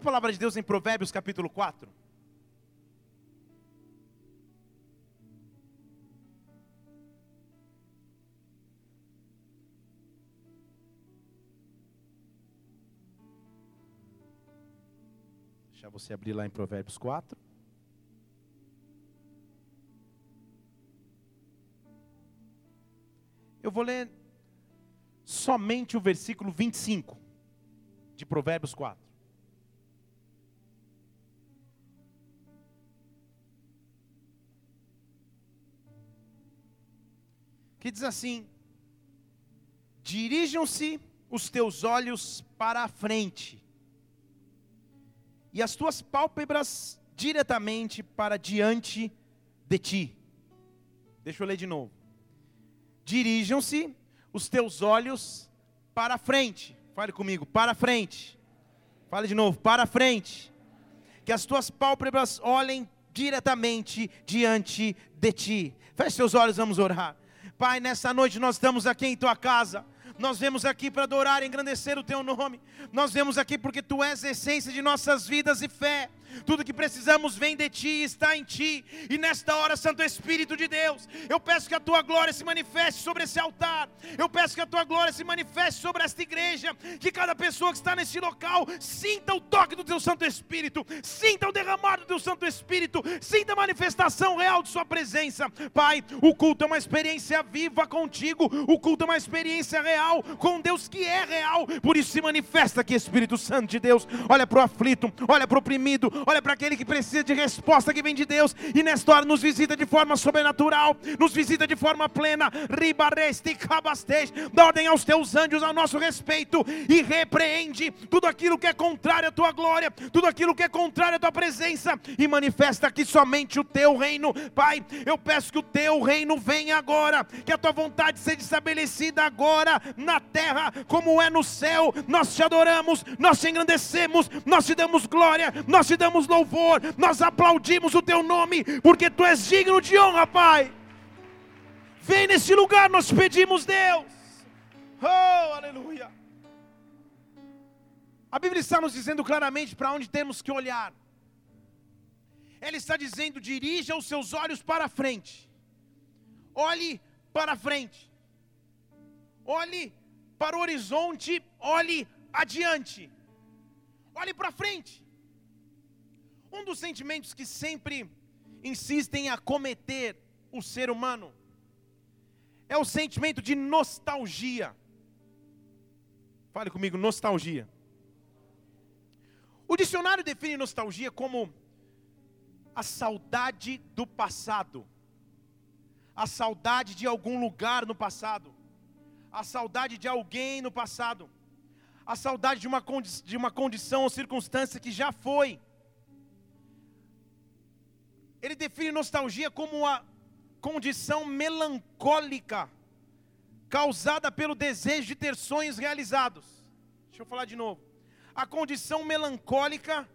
a palavra de Deus em Provérbios capítulo 4. Deixa você abrir lá em Provérbios 4. Eu vou ler somente o versículo 25 de Provérbios 4. Que diz assim: Dirijam-se os teus olhos para a frente, e as tuas pálpebras diretamente para diante de ti. Deixa eu ler de novo. Dirijam-se os teus olhos para a frente. Fale comigo, para a frente. Fale de novo, para a frente. Que as tuas pálpebras olhem diretamente diante de ti. Feche seus olhos, vamos orar. Pai, nessa noite nós estamos aqui em tua casa. Nós vemos aqui para adorar engrandecer o teu nome. Nós vemos aqui porque tu és a essência de nossas vidas e fé. Tudo que precisamos vem de ti, está em ti. E nesta hora, Santo Espírito de Deus, eu peço que a tua glória se manifeste sobre esse altar. Eu peço que a tua glória se manifeste sobre esta igreja. Que cada pessoa que está neste local sinta o toque do teu Santo Espírito, sinta o derramar do teu Santo Espírito, sinta a manifestação real de Sua presença. Pai, o culto é uma experiência viva contigo, o culto é uma experiência real com Deus que é real. Por isso se manifesta aqui, Espírito Santo de Deus. Olha para o aflito, olha para o oprimido, olha para aquele que precisa de resposta que vem de Deus, e nesta hora nos visita de forma sobrenatural, nos visita de forma plena, ribareste, cabastej, dá ordem aos teus anjos a nosso respeito, e repreende tudo aquilo que é contrário à tua glória, tudo aquilo que é contrário à tua presença, e manifesta aqui somente o teu reino, Pai, eu peço que o teu reino venha agora, que a tua vontade seja estabelecida agora, na terra, como é no céu, nós te adoramos, nós te engrandecemos, nós te damos glória, nós te damos damos louvor, nós aplaudimos o teu nome, porque tu és digno de honra, Pai. Vem nesse lugar, nós pedimos, Deus. Oh, aleluia. A Bíblia está nos dizendo claramente para onde temos que olhar. Ela está dizendo: dirija os seus olhos para frente. Olhe para frente. Olhe para o horizonte, olhe adiante. Olhe para frente. Um dos sentimentos que sempre insistem em acometer o ser humano é o sentimento de nostalgia. Fale comigo, nostalgia. O dicionário define nostalgia como a saudade do passado, a saudade de algum lugar no passado, a saudade de alguém no passado, a saudade de uma, de uma condição ou circunstância que já foi ele define nostalgia como uma condição melancólica causada pelo desejo de ter sonhos realizados. Deixa eu falar de novo. A condição melancólica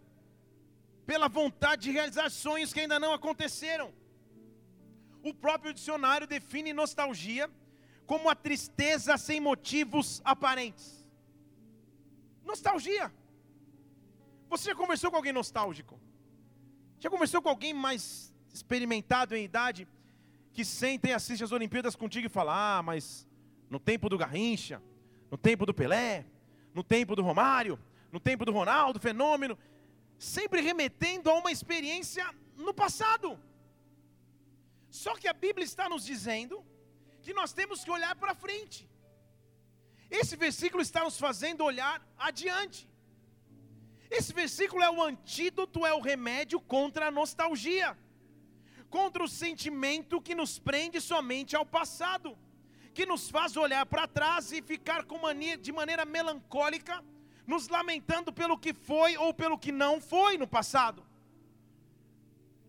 pela vontade de realizar sonhos que ainda não aconteceram. O próprio dicionário define nostalgia como a tristeza sem motivos aparentes. Nostalgia. Você já conversou com alguém nostálgico? Já conversou com alguém mais experimentado em idade que senta e assiste as Olimpíadas contigo e fala: Ah, mas no tempo do Garrincha, no tempo do Pelé, no tempo do Romário, no tempo do Ronaldo, fenômeno, sempre remetendo a uma experiência no passado. Só que a Bíblia está nos dizendo que nós temos que olhar para frente. Esse versículo está nos fazendo olhar adiante. Esse versículo é o antídoto, é o remédio contra a nostalgia, contra o sentimento que nos prende somente ao passado, que nos faz olhar para trás e ficar mania, de maneira melancólica, nos lamentando pelo que foi ou pelo que não foi no passado.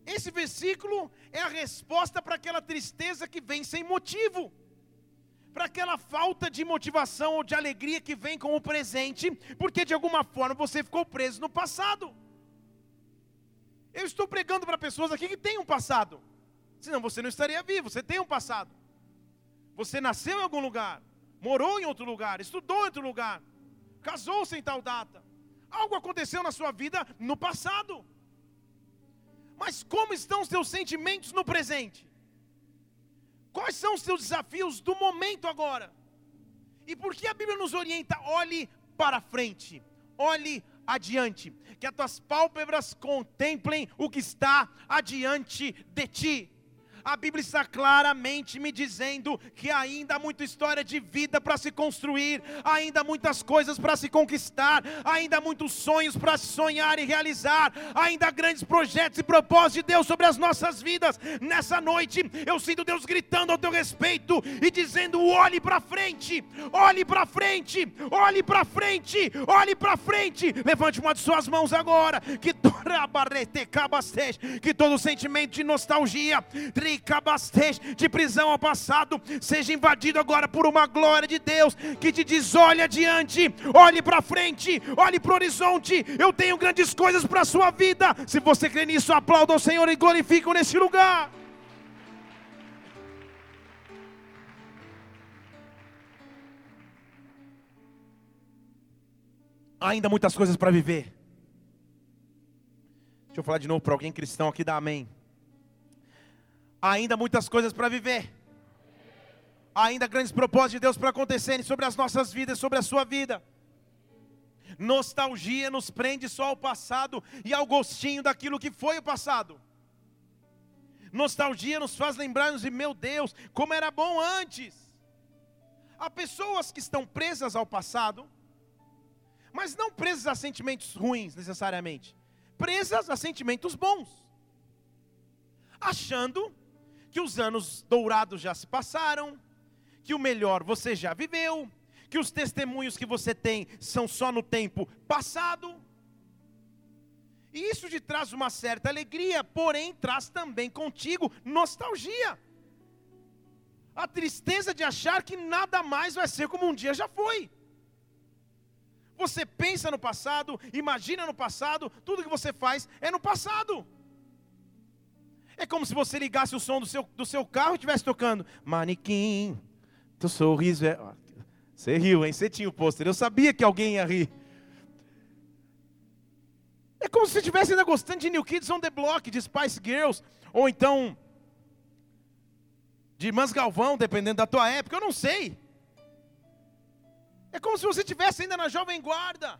Esse versículo é a resposta para aquela tristeza que vem sem motivo para aquela falta de motivação ou de alegria que vem com o presente, porque de alguma forma você ficou preso no passado. Eu estou pregando para pessoas aqui que têm um passado, senão você não estaria vivo, você tem um passado. Você nasceu em algum lugar, morou em outro lugar, estudou em outro lugar, casou-se em tal data, Algo aconteceu na sua vida no passado. Mas como estão os seus sentimentos no presente? Quais são os seus desafios do momento agora? E por que a Bíblia nos orienta? Olhe para frente, olhe adiante, que as tuas pálpebras contemplem o que está adiante de ti a Bíblia está claramente me dizendo que ainda há muita história de vida para se construir, ainda há muitas coisas para se conquistar, ainda há muitos sonhos para sonhar e realizar, ainda há grandes projetos e propósitos de Deus sobre as nossas vidas. Nessa noite, eu sinto Deus gritando ao teu respeito e dizendo: olhe para frente, olhe para frente, olhe para frente, olhe para frente. Levante uma de suas mãos agora, que que todo sentimento de nostalgia, de prisão ao passado, seja invadido agora por uma glória de Deus que te diz: olhe adiante, olhe para frente, olhe para o horizonte. Eu tenho grandes coisas para a sua vida. Se você crê nisso, aplauda o Senhor e glorifique nesse lugar. Ainda muitas coisas para viver. Deixa eu falar de novo para alguém cristão aqui, dá amém ainda muitas coisas para viver, ainda grandes propósitos de Deus para acontecerem sobre as nossas vidas, sobre a sua vida. Nostalgia nos prende só ao passado e ao gostinho daquilo que foi o passado. Nostalgia nos faz lembrar-nos de meu Deus, como era bom antes. Há pessoas que estão presas ao passado, mas não presas a sentimentos ruins necessariamente, presas a sentimentos bons, achando que os anos dourados já se passaram, que o melhor você já viveu, que os testemunhos que você tem são só no tempo passado. E isso te traz uma certa alegria, porém traz também contigo nostalgia. A tristeza de achar que nada mais vai ser como um dia já foi. Você pensa no passado, imagina no passado, tudo que você faz é no passado. É como se você ligasse o som do seu, do seu carro e estivesse tocando. Manequim, teu sorriso é. Você riu, hein? Você tinha o pôster. Eu sabia que alguém ia rir. É como se você estivesse ainda gostando de New Kids on the Block, de Spice Girls, ou então de Irmãs Galvão, dependendo da tua época, eu não sei. É como se você estivesse ainda na Jovem Guarda.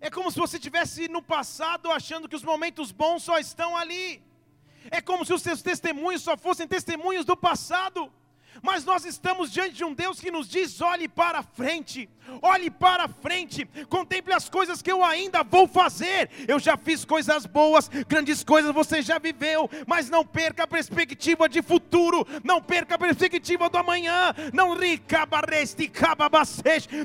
É como se você estivesse no passado achando que os momentos bons só estão ali. É como se os seus testemunhos só fossem testemunhos do passado. Mas nós estamos diante de um Deus que nos diz: olhe para frente, olhe para frente, contemple as coisas que eu ainda vou fazer. Eu já fiz coisas boas, grandes coisas você já viveu, mas não perca a perspectiva de futuro, não perca a perspectiva do amanhã, não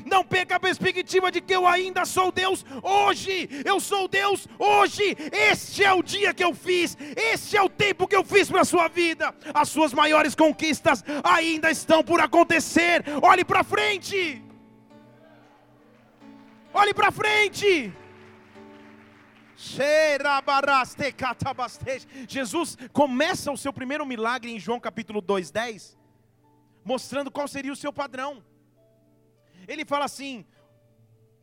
não perca a perspectiva de que eu ainda sou Deus hoje, eu sou Deus hoje. Este é o dia que eu fiz, este é o tempo que eu fiz para a sua vida, as suas maiores conquistas ainda estão por acontecer. Olhe para frente. Olhe para frente. Jesus começa o seu primeiro milagre em João capítulo 2, 10, mostrando qual seria o seu padrão. Ele fala assim: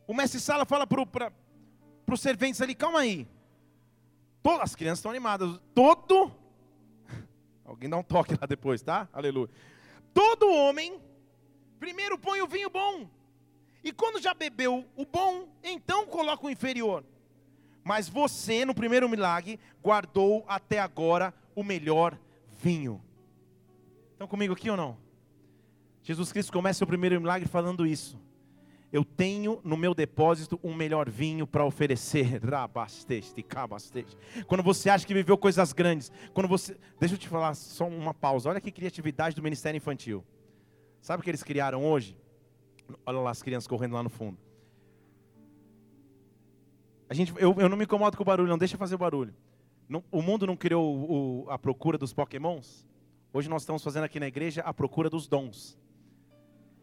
o mestre Sala fala para os serventes ali, calma aí. Todas as crianças estão animadas. Todo. Alguém dá um toque lá depois, tá? Aleluia. Todo homem, primeiro põe o vinho bom, e quando já bebeu o bom, então coloca o inferior. Mas você, no primeiro milagre, guardou até agora o melhor vinho. Estão comigo aqui ou não? Jesus Cristo começa o primeiro milagre falando isso. Eu tenho no meu depósito um melhor vinho para oferecer. Quando você acha que viveu coisas grandes, quando você, deixa eu te falar só uma pausa. Olha que criatividade do Ministério Infantil. Sabe o que eles criaram hoje? Olha lá as crianças correndo lá no fundo. A gente, eu, eu não me incomodo com o barulho, não deixa fazer o barulho. Não, o mundo não criou o, o, a procura dos pokémons? Hoje nós estamos fazendo aqui na igreja a procura dos dons.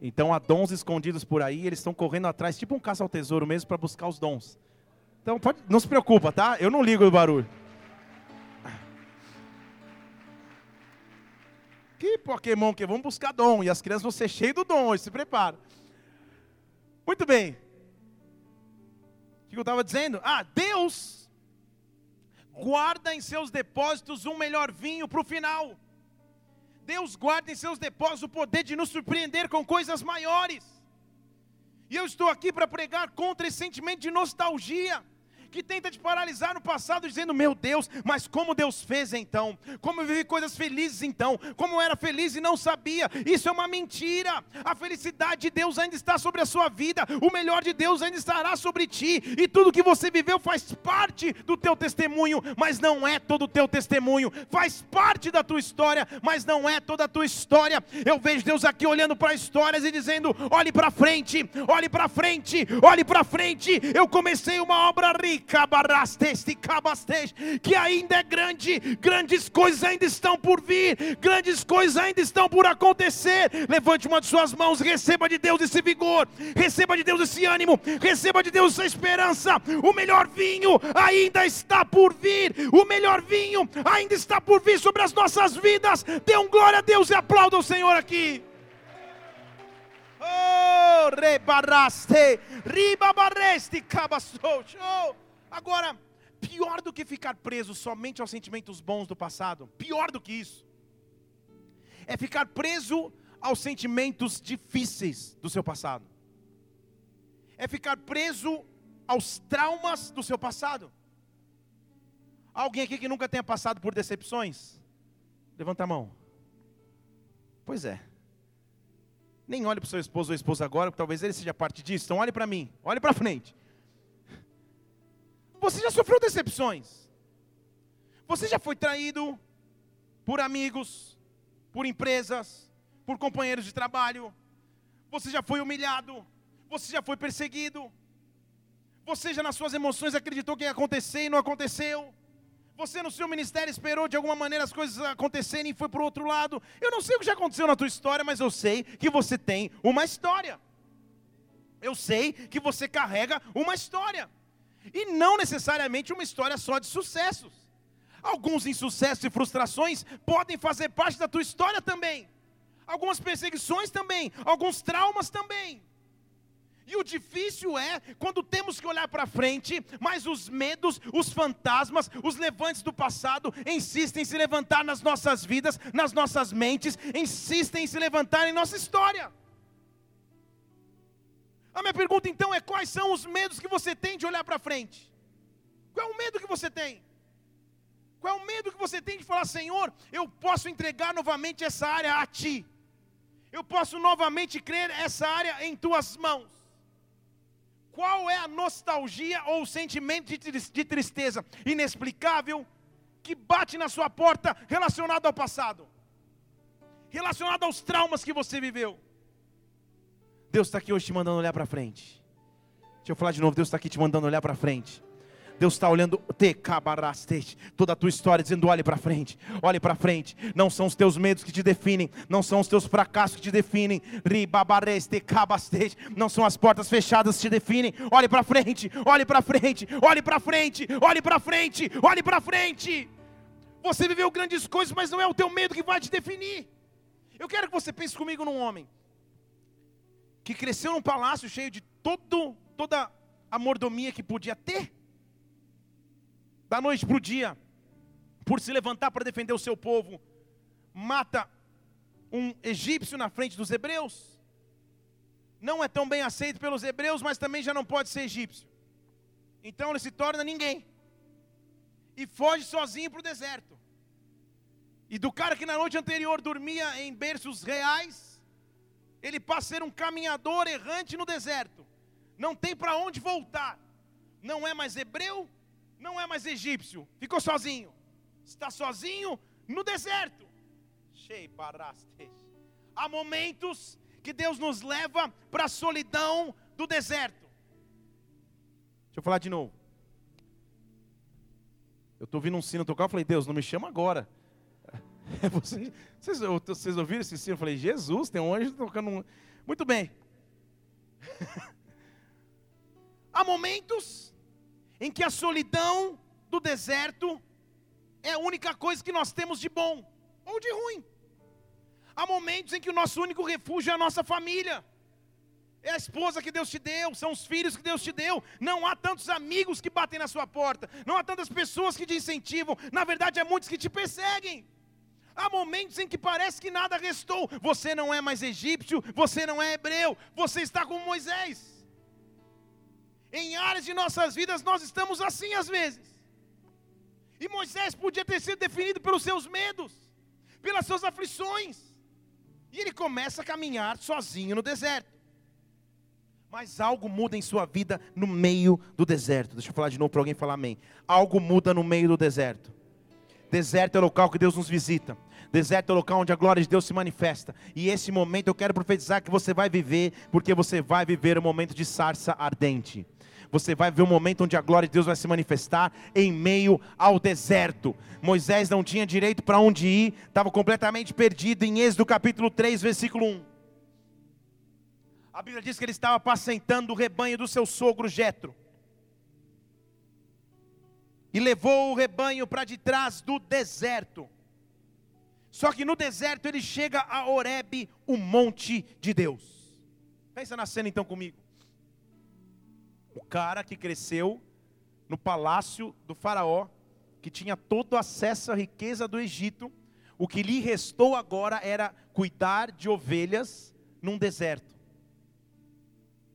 Então há dons escondidos por aí, eles estão correndo atrás, tipo um caça ao tesouro mesmo, para buscar os dons. Então pode, não se preocupa, tá? Eu não ligo o barulho. Que Pokémon que vamos buscar dom e as crianças vão ser cheias do dom, se prepara. Muito bem. que eu estava dizendo? Ah, Deus guarda em seus depósitos um melhor vinho para o final. Deus guarda em seus depósitos o poder de nos surpreender com coisas maiores. E eu estou aqui para pregar contra esse sentimento de nostalgia que tenta te paralisar no passado, dizendo: Meu Deus, mas como Deus fez então? Como eu vivi coisas felizes então? Como eu era feliz e não sabia? Isso é uma mentira. A felicidade de Deus ainda está sobre a sua vida, o melhor de Deus ainda estará sobre ti, e tudo que você viveu faz parte do teu testemunho, mas não é todo o teu testemunho, faz parte da tua história, mas não é toda a tua história. Eu vejo Deus aqui olhando para histórias e dizendo: Olhe para frente, olhe para frente, olhe para frente. Eu comecei uma obra rica que ainda é grande, grandes coisas ainda estão por vir, grandes coisas ainda estão por acontecer. Levante uma de suas mãos, receba de Deus esse vigor, receba de Deus esse ânimo, receba de Deus essa esperança. O melhor vinho ainda está por vir, o melhor vinho ainda está por vir sobre as nossas vidas. Dê um glória a Deus e aplauda o Senhor aqui. Oh, rebaraste, ribabareste, cabassou. Agora, pior do que ficar preso somente aos sentimentos bons do passado, pior do que isso, é ficar preso aos sentimentos difíceis do seu passado, é ficar preso aos traumas do seu passado. Alguém aqui que nunca tenha passado por decepções? Levanta a mão. Pois é. Nem olhe para o seu esposo ou esposa agora, porque talvez ele seja parte disso. Então olhe para mim, olhe para frente. Você já sofreu decepções. Você já foi traído por amigos, por empresas, por companheiros de trabalho. Você já foi humilhado. Você já foi perseguido. Você já nas suas emoções acreditou que ia acontecer e não aconteceu. Você no seu ministério esperou de alguma maneira as coisas acontecerem e foi para o outro lado. Eu não sei o que já aconteceu na tua história, mas eu sei que você tem uma história. Eu sei que você carrega uma história. E não necessariamente uma história só de sucessos. Alguns insucessos e frustrações podem fazer parte da tua história também. Algumas perseguições também, alguns traumas também. E o difícil é quando temos que olhar para frente, mas os medos, os fantasmas, os levantes do passado insistem em se levantar nas nossas vidas, nas nossas mentes, insistem em se levantar em nossa história. A minha pergunta então é: quais são os medos que você tem de olhar para frente? Qual é o medo que você tem? Qual é o medo que você tem de falar, Senhor, eu posso entregar novamente essa área a Ti? Eu posso novamente crer essa área em Tuas mãos? Qual é a nostalgia ou o sentimento de tristeza inexplicável que bate na sua porta relacionado ao passado? Relacionado aos traumas que você viveu? Deus está aqui hoje te mandando olhar para frente. Deixa eu falar de novo, Deus está aqui te mandando olhar para frente. Deus está olhando toda a tua história, dizendo: olhe para frente, olhe para frente. Não são os teus medos que te definem, não são os teus fracassos que te definem, não são as portas fechadas que te definem. Olhe para frente, olhe para frente, olhe para frente, olhe para frente, olhe para frente. Você viveu grandes coisas, mas não é o teu medo que vai te definir. Eu quero que você pense comigo num homem que cresceu num palácio cheio de todo, toda a mordomia que podia ter, da noite para o dia, por se levantar para defender o seu povo, mata um egípcio na frente dos hebreus. Não é tão bem aceito pelos hebreus, mas também já não pode ser egípcio. Então ele se torna ninguém. E foge sozinho para o deserto. E do cara que na noite anterior dormia em berços reais, ele passa a ser um caminhador errante no deserto. Não tem para onde voltar. Não é mais hebreu, não é mais egípcio. Ficou sozinho. Está sozinho no deserto. Há momentos que Deus nos leva para a solidão do deserto. Deixa eu falar de novo. Eu estou ouvindo um sino tocar, eu falei, Deus, não me chama agora. É você, vocês, vocês ouviram esse sino? Eu falei, Jesus, tem um anjo tocando um... Muito bem. Há momentos em que a solidão do deserto é a única coisa que nós temos de bom ou de ruim. Há momentos em que o nosso único refúgio é a nossa família. É a esposa que Deus te deu, são os filhos que Deus te deu. Não há tantos amigos que batem na sua porta, não há tantas pessoas que te incentivam. Na verdade, há muitos que te perseguem. Há momentos em que parece que nada restou. Você não é mais egípcio, você não é hebreu, você está como Moisés. Em áreas de nossas vidas nós estamos assim às vezes. E Moisés podia ter sido definido pelos seus medos, pelas suas aflições. E ele começa a caminhar sozinho no deserto. Mas algo muda em sua vida no meio do deserto. Deixa eu falar de novo para alguém falar amém. Algo muda no meio do deserto. Deserto é o local que Deus nos visita. Deserto é o local onde a glória de Deus se manifesta. E esse momento eu quero profetizar que você vai viver, porque você vai viver um momento de sarça ardente você vai ver um momento onde a glória de Deus vai se manifestar em meio ao deserto. Moisés não tinha direito para onde ir, estava completamente perdido em Êxodo capítulo 3, versículo 1. A Bíblia diz que ele estava apacentando o rebanho do seu sogro Jetro. E levou o rebanho para de trás do deserto. Só que no deserto ele chega a Horebe, o monte de Deus. Pensa na cena então comigo. O cara que cresceu no palácio do Faraó, que tinha todo acesso à riqueza do Egito, o que lhe restou agora era cuidar de ovelhas num deserto.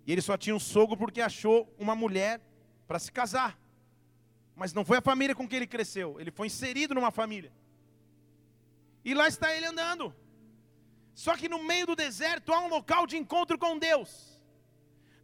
E ele só tinha um sogro porque achou uma mulher para se casar. Mas não foi a família com que ele cresceu, ele foi inserido numa família. E lá está ele andando. Só que no meio do deserto há um local de encontro com Deus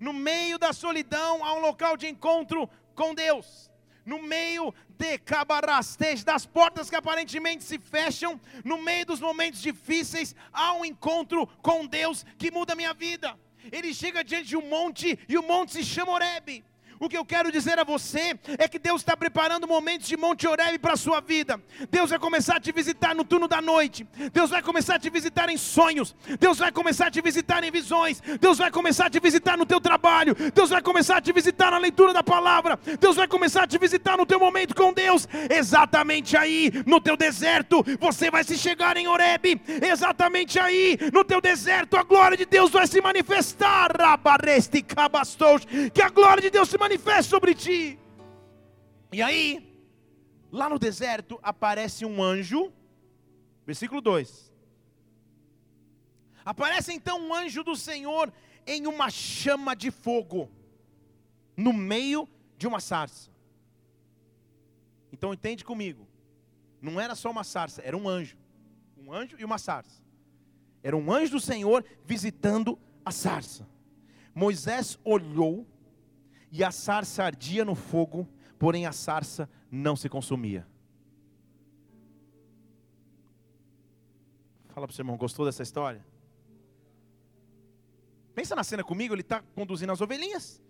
no meio da solidão há um local de encontro com Deus. No meio de cabarastej, das portas que aparentemente se fecham, no meio dos momentos difíceis, há um encontro com Deus que muda a minha vida. Ele chega diante de um monte e o monte se chama Oreb. O que eu quero dizer a você é que Deus está preparando momentos de Monte Oreb para a sua vida. Deus vai começar a te visitar no turno da noite. Deus vai começar a te visitar em sonhos. Deus vai começar a te visitar em visões. Deus vai começar a te visitar no teu trabalho. Deus vai começar a te visitar na leitura da palavra. Deus vai começar a te visitar no teu momento com Deus. Exatamente aí, no teu deserto, você vai se chegar em Oreb. Exatamente aí, no teu deserto, a glória de Deus vai se manifestar. Que a glória de Deus se manifeste manifeste sobre ti. E aí, lá no deserto, aparece um anjo, versículo 2. Aparece então um anjo do Senhor em uma chama de fogo, no meio de uma sarça. Então entende comigo, não era só uma sarça, era um anjo. Um anjo e uma sarça. Era um anjo do Senhor visitando a sarça. Moisés olhou e a sarça ardia no fogo, porém a sarça não se consumia. Fala para o seu irmão, gostou dessa história? Pensa na cena comigo, ele está conduzindo as ovelhinhas.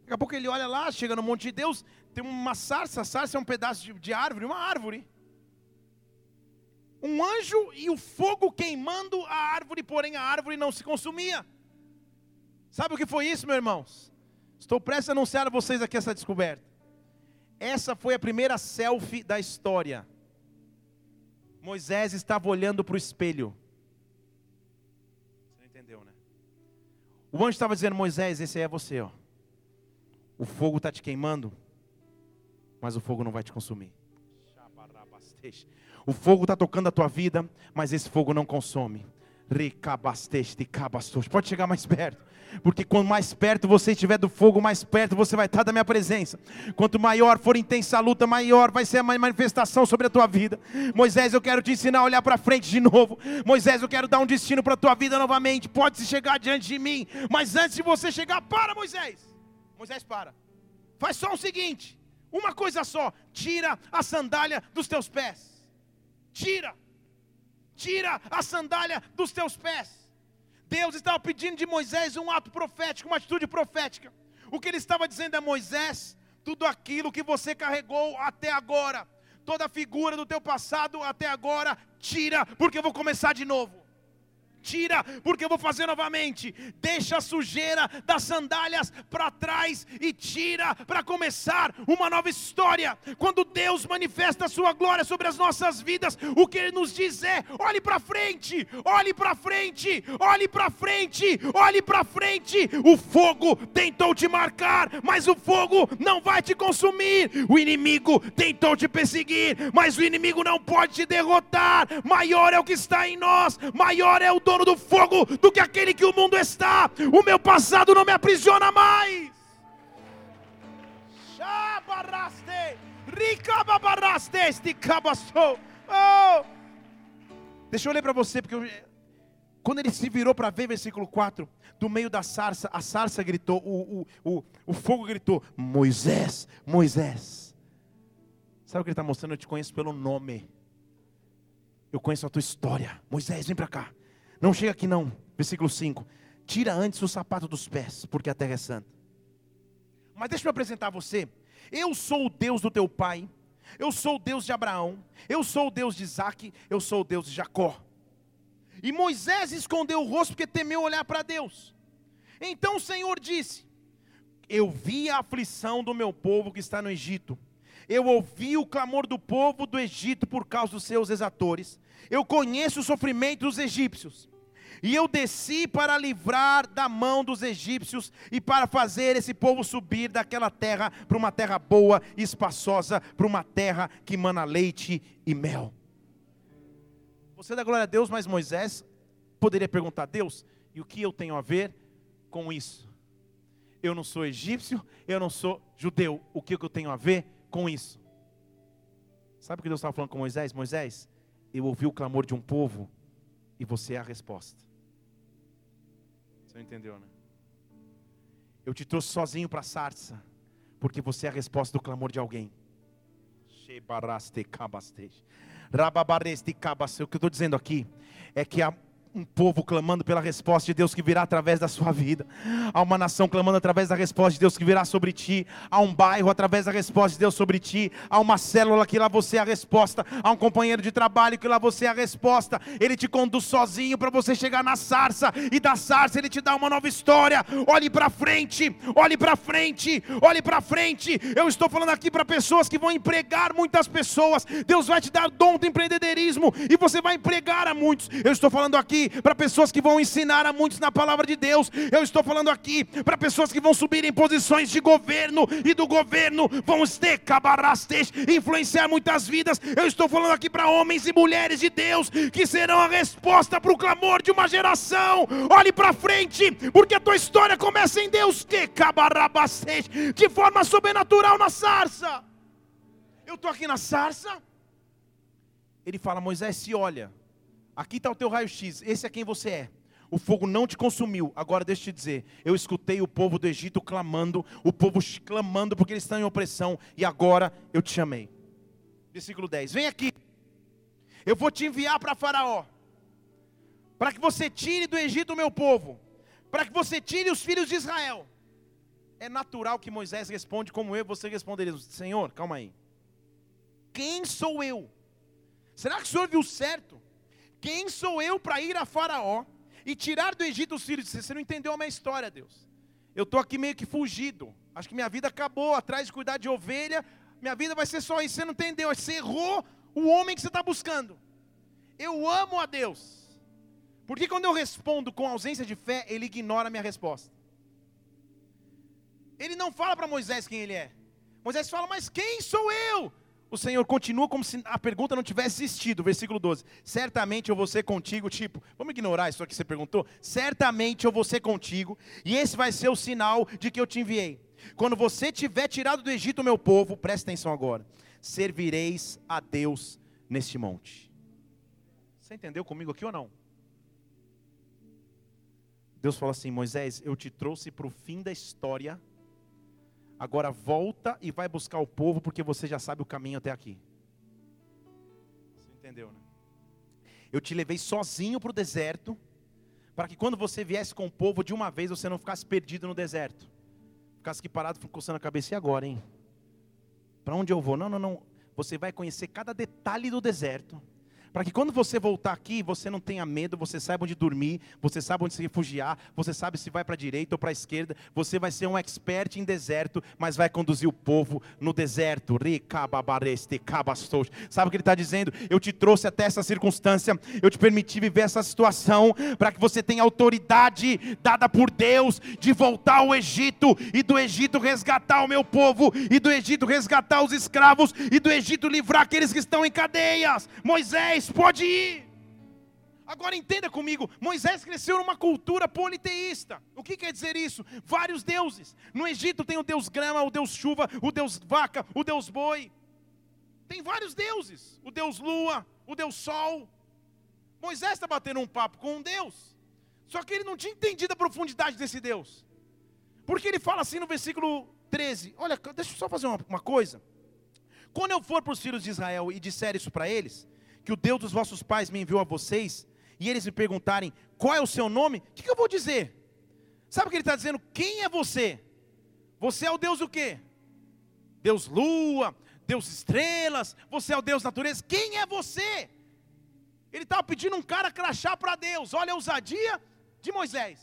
Daqui a pouco ele olha lá, chega no monte de Deus, tem uma sarça, a sarça é um pedaço de, de árvore, uma árvore. Um anjo e o fogo queimando a árvore, porém a árvore não se consumia. Sabe o que foi isso, meus irmãos? Estou prestes a anunciar a vocês aqui essa descoberta. Essa foi a primeira selfie da história. Moisés estava olhando para o espelho. Você não entendeu, né? O anjo estava dizendo: Moisés, esse aí é você, ó. O fogo está te queimando, mas o fogo não vai te consumir. O fogo está tocando a tua vida, mas esse fogo não consome. Pode chegar mais perto. Porque quanto mais perto você estiver do fogo, mais perto você vai estar da minha presença. Quanto maior for intensa a luta, maior vai ser a manifestação sobre a tua vida. Moisés, eu quero te ensinar a olhar para frente de novo. Moisés, eu quero dar um destino para a tua vida novamente. Pode se chegar diante de mim, mas antes de você chegar, para, Moisés. Moisés, para. Faz só o seguinte: uma coisa só, tira a sandália dos teus pés. Tira tira a sandália dos teus pés. Deus estava pedindo de Moisés um ato profético, uma atitude profética. O que ele estava dizendo a Moisés, tudo aquilo que você carregou até agora, toda a figura do teu passado até agora, tira, porque eu vou começar de novo. Tira, porque eu vou fazer novamente. Deixa a sujeira das sandálias para trás e tira para começar uma nova história. Quando Deus manifesta a sua glória sobre as nossas vidas, o que ele nos diz é: olhe para frente, olhe para frente, olhe para frente, olhe para frente. O fogo tentou te marcar, mas o fogo não vai te consumir. O inimigo tentou te perseguir, mas o inimigo não pode te derrotar. Maior é o que está em nós, maior é o dono do fogo do que aquele que o mundo está. O meu passado não me aprisiona mais. Oh! Deixa eu ler para você, porque eu... quando ele se virou para ver, versículo 4, do meio da sarça, a sarça gritou, o, o, o, o fogo gritou: Moisés, Moisés. Sabe o que ele está mostrando? Eu te conheço pelo nome. Eu conheço a tua história. Moisés, vem para cá. Não chega aqui não. Versículo 5. Tira antes o sapato dos pés, porque a terra é santa. Mas deixa eu apresentar a você. Eu sou o Deus do teu pai. Eu sou o Deus de Abraão. Eu sou o Deus de Isaac. Eu sou o Deus de Jacó. E Moisés escondeu o rosto porque temeu olhar para Deus. Então o Senhor disse: Eu vi a aflição do meu povo que está no Egito eu ouvi o clamor do povo do Egito por causa dos seus exatores. Eu conheço o sofrimento dos egípcios. E eu desci para livrar da mão dos egípcios e para fazer esse povo subir daquela terra para uma terra boa e espaçosa, para uma terra que mana leite e mel. Você dá glória a Deus, mas Moisés poderia perguntar: Deus, e o que eu tenho a ver com isso? Eu não sou egípcio, eu não sou judeu, o que eu tenho a ver com isso. Sabe o que Deus estava falando com Moisés? Moisés, eu ouvi o clamor de um povo e você é a resposta. Você não entendeu, né? Eu te trouxe sozinho para a sarça, porque você é a resposta do clamor de alguém. O que eu estou dizendo aqui é que a um povo clamando pela resposta de Deus que virá através da sua vida. Há uma nação clamando através da resposta de Deus que virá sobre ti. Há um bairro através da resposta de Deus sobre ti. Há uma célula que lá você é a resposta. Há um companheiro de trabalho que lá você é a resposta. Ele te conduz sozinho para você chegar na sarça. E da sarça ele te dá uma nova história. Olhe para frente, olhe para frente, olhe para frente. Eu estou falando aqui para pessoas que vão empregar muitas pessoas. Deus vai te dar dom do empreendedorismo e você vai empregar a muitos. Eu estou falando aqui para pessoas que vão ensinar a muitos na palavra de Deus. Eu estou falando aqui para pessoas que vão subir em posições de governo e do governo vão ter influenciar muitas vidas. Eu estou falando aqui para homens e mulheres de Deus que serão a resposta para o clamor de uma geração. Olhe para frente, porque a tua história começa em Deus que cabarabastes, de forma sobrenatural na sarça. Eu estou aqui na sarça. Ele fala: Moisés, se olha. Aqui está o teu raio-x, esse é quem você é. O fogo não te consumiu. Agora deixa eu te dizer, eu escutei o povo do Egito clamando, o povo clamando porque eles estão em opressão, e agora eu te chamei. Versículo 10. Vem aqui. Eu vou te enviar para Faraó, para que você tire do Egito o meu povo, para que você tire os filhos de Israel. É natural que Moisés responde como eu, você responderia: Senhor, calma aí. Quem sou eu? Será que o senhor viu certo? Quem sou eu para ir a Faraó e tirar do Egito os filhos? Você não entendeu a minha história, Deus. Eu estou aqui meio que fugido. Acho que minha vida acabou atrás de cuidar de ovelha. Minha vida vai ser só isso. Você não entendeu. Você errou o homem que você está buscando. Eu amo a Deus. Porque quando eu respondo com ausência de fé, ele ignora a minha resposta. Ele não fala para Moisés quem ele é. Moisés fala, mas quem sou eu? O Senhor continua como se a pergunta não tivesse existido. Versículo 12. Certamente eu vou ser contigo. Tipo, vamos ignorar isso aqui que você perguntou? Certamente eu vou ser contigo. E esse vai ser o sinal de que eu te enviei. Quando você tiver tirado do Egito meu povo, presta atenção agora. Servireis a Deus neste monte. Você entendeu comigo aqui ou não? Deus fala assim: Moisés, eu te trouxe para o fim da história Agora volta e vai buscar o povo, porque você já sabe o caminho até aqui. Você entendeu, né? Eu te levei sozinho para o deserto, para que quando você viesse com o povo de uma vez, você não ficasse perdido no deserto. Ficasse aqui parado, coçando a cabeça, e agora, hein? Para onde eu vou? Não, não, não. Você vai conhecer cada detalhe do deserto Para que quando você voltar aqui, você não tenha medo, você saiba onde dormir, você saiba onde se refugiar, você sabe se vai para a direita ou para a esquerda. Você vai ser um expert em deserto, mas vai conduzir o povo no deserto. Sabe o que ele está dizendo? Eu te trouxe até essa circunstância, eu te permiti viver essa situação, para que você tenha autoridade dada por Deus de voltar ao Egito e do Egito resgatar o meu povo, e do Egito resgatar os escravos, e do Egito livrar aqueles que estão em cadeias. Moisés pode ir. Agora entenda comigo, Moisés cresceu numa cultura politeísta. O que quer dizer isso? Vários deuses. No Egito tem o deus grama, o deus chuva, o deus vaca, o deus boi. Tem vários deuses. O deus lua, o deus sol. Moisés está batendo um papo com um Deus. Só que ele não tinha entendido a profundidade desse Deus. Porque ele fala assim no versículo 13: Olha, deixa eu só fazer uma, uma coisa. Quando eu for para os filhos de Israel e disser isso para eles, que o Deus dos vossos pais me enviou a vocês, e eles me perguntarem qual é o seu nome, o que, que eu vou dizer? Sabe o que ele está dizendo? Quem é você? Você é o Deus do quê? Deus lua, Deus estrelas, você é o Deus natureza. Quem é você? Ele estava pedindo um cara crachá para Deus. Olha a ousadia de Moisés.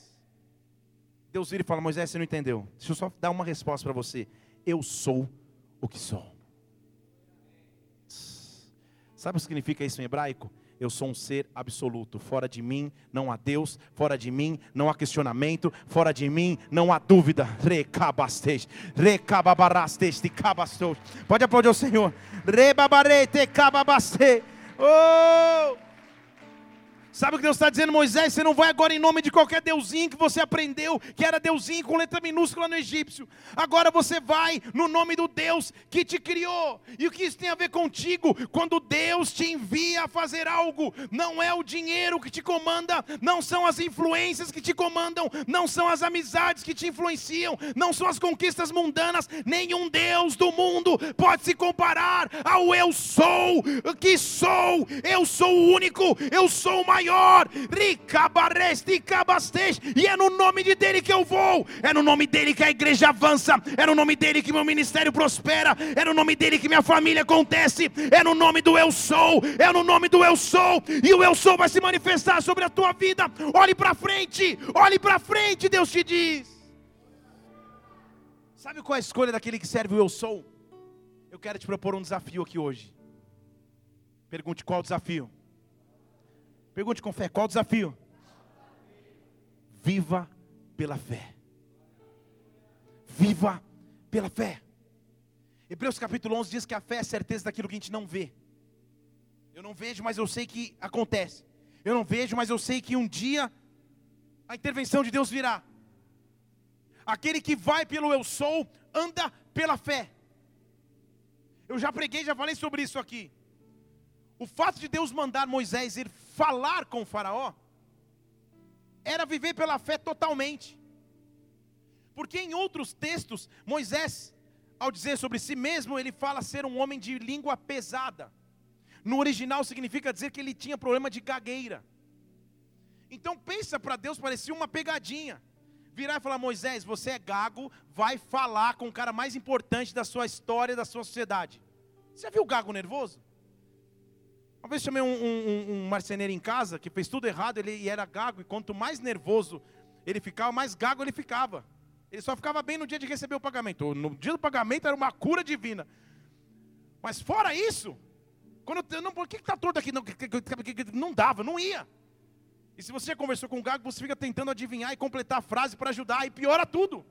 Deus vira e fala: Moisés, você não entendeu. Deixa eu só dar uma resposta para você. Eu sou o que sou. Sabe o que significa isso em hebraico? Eu sou um ser absoluto. Fora de mim não há Deus, fora de mim não há questionamento, fora de mim não há dúvida. Recabastej, recababarastej, cabastou. Pode aplaudir o Senhor. Rebabarete, cababaste. Oh! Sabe o que Deus está dizendo, Moisés? Você não vai agora em nome de qualquer deusinho que você aprendeu, que era deusinho com letra minúscula no egípcio. Agora você vai no nome do Deus que te criou. E o que isso tem a ver contigo? Quando Deus te envia a fazer algo, não é o dinheiro que te comanda, não são as influências que te comandam, não são as amizades que te influenciam, não são as conquistas mundanas. Nenhum Deus do mundo pode se comparar ao eu sou, que sou. Eu sou o único, eu sou o maior maior. E é no nome de dele que eu vou. É no nome dele que a igreja avança. É no nome dele que meu ministério prospera. É no nome dele que minha família acontece. É no nome do eu sou. É no nome do eu sou. E o eu sou vai se manifestar sobre a tua vida. Olhe para frente. Olhe para frente, Deus te diz. Sabe qual é a escolha daquele que serve o eu sou? Eu quero te propor um desafio aqui hoje. Pergunte qual o desafio? Pergunte com fé: qual o desafio? Viva pela fé. Viva pela fé. Hebreus capítulo 11 diz que a fé é a certeza daquilo que a gente não vê. Eu não vejo, mas eu sei que acontece. Eu não vejo, mas eu sei que um dia a intervenção de Deus virá. Aquele que vai pelo eu sou, anda pela fé. Eu já preguei, já falei sobre isso aqui. O fato de Deus mandar Moisés ir falar com o Faraó era viver pela fé totalmente. Porque em outros textos, Moisés, ao dizer sobre si mesmo, ele fala ser um homem de língua pesada. No original significa dizer que ele tinha problema de gagueira. Então pensa para Deus, parecia uma pegadinha. Virar e falar: Moisés, você é gago, vai falar com o cara mais importante da sua história, da sua sociedade. Você já viu o gago nervoso? Uma vez chamei um, um, um, marceneiro em casa que fez tudo errado, ele era gago, e quanto mais nervoso ele ficava, mais gago ele ficava. Ele só ficava bem no dia de receber o pagamento. No dia do pagamento era uma cura divina. Mas fora isso, quando eu, não, por que está torto aqui? Não, não dava, não ia. E se você já conversou com o gago, você fica tentando adivinhar e completar a frase para ajudar, e piora tudo.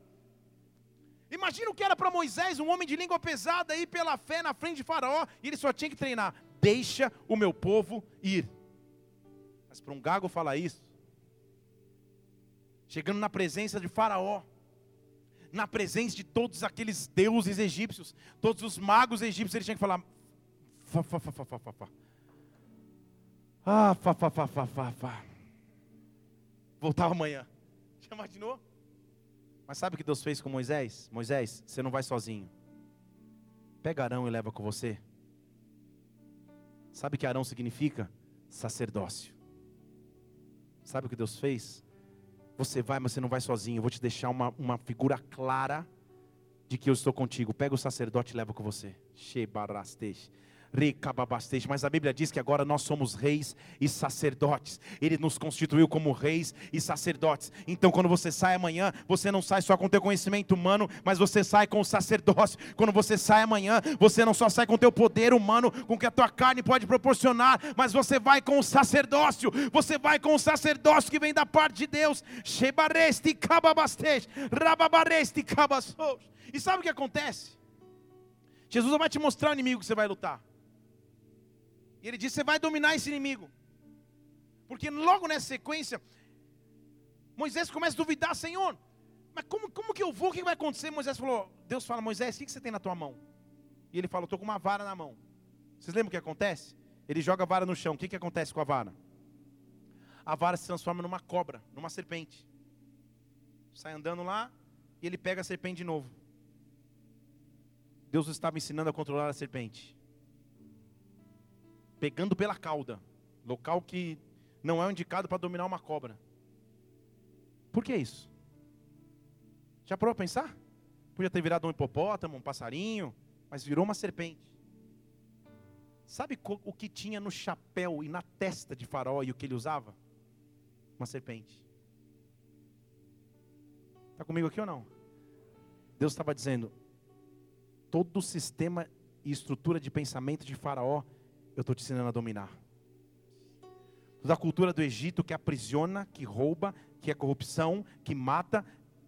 Imagina o que era para Moisés, um homem de língua pesada, ir pela fé na frente de Faraó, e ele só tinha que treinar deixa o meu povo ir. Mas para um gago falar isso, chegando na presença de Faraó, na presença de todos aqueles deuses egípcios, todos os magos egípcios, ele tinha que falar. Fa, fa, fa, fa, fa, fa. Ah, fa, fa, fa, fa, fa, fa. Voltava amanhã. Já imaginou? Mas sabe o que Deus fez com Moisés? Moisés, você não vai sozinho. Pega Arão e leva com você. Sabe o que Arão significa? Sacerdócio. Sabe o que Deus fez? Você vai, mas você não vai sozinho. Eu vou te deixar uma, uma figura clara de que eu estou contigo. Pega o sacerdote e leva com você. Mas a Bíblia diz que agora nós somos reis e sacerdotes. Ele nos constituiu como reis e sacerdotes. Então, quando você sai amanhã, você não sai só com o teu conhecimento humano, mas você sai com o sacerdócio. Quando você sai amanhã, você não só sai com o teu poder humano, com o que a tua carne pode proporcionar, mas você vai com o sacerdócio. Você vai com o sacerdócio que vem da parte de Deus. E sabe o que acontece? Jesus vai te mostrar o inimigo que você vai lutar. E ele diz: Você vai dominar esse inimigo. Porque logo nessa sequência, Moisés começa a duvidar: Senhor, mas como, como que eu vou? O que vai acontecer? Moisés falou: Deus fala, Moisés, o que você tem na tua mão? E ele fala: Estou com uma vara na mão. Vocês lembram o que acontece? Ele joga a vara no chão. O que, que acontece com a vara? A vara se transforma numa cobra, numa serpente. Sai andando lá e ele pega a serpente de novo. Deus estava ensinando a controlar a serpente. Pegando pela cauda, local que não é indicado para dominar uma cobra. Por que isso? Já parou a pensar? Podia ter virado um hipopótamo, um passarinho, mas virou uma serpente. Sabe o que tinha no chapéu e na testa de Faraó e o que ele usava? Uma serpente. Está comigo aqui ou não? Deus estava dizendo: todo o sistema e estrutura de pensamento de Faraó, eu estou te ensinando a dominar. Da cultura do Egito que aprisiona, que rouba, que é corrupção, que mata,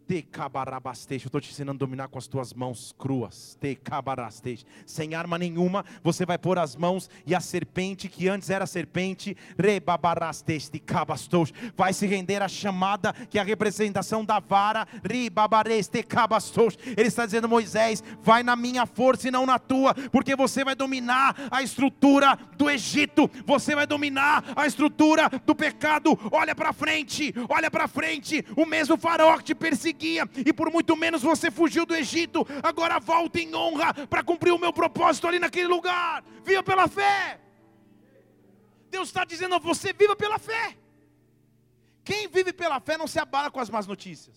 te cabarabasteja. Eu estou te ensinando a dominar com as tuas mãos cruas. Te cabarasteja. Sem arma nenhuma, você vai pôr as mãos e a serpente, que antes era serpente, rebabarasteja, cabastos, vai se render à chamada, que é a representação da vara, ribabareste, cabastos. Ele está dizendo, Moisés, vai na minha força e não na tua, porque você vai dominar a estrutura do Egito, você vai dominar a estrutura do pecado. Olha para frente, olha para frente, o mesmo faraó que te perseguiu seguia, e por muito menos você fugiu do Egito. Agora volta em honra para cumprir o meu propósito ali naquele lugar. Viva pela fé. Deus está dizendo a você: viva pela fé. Quem vive pela fé não se abala com as más notícias.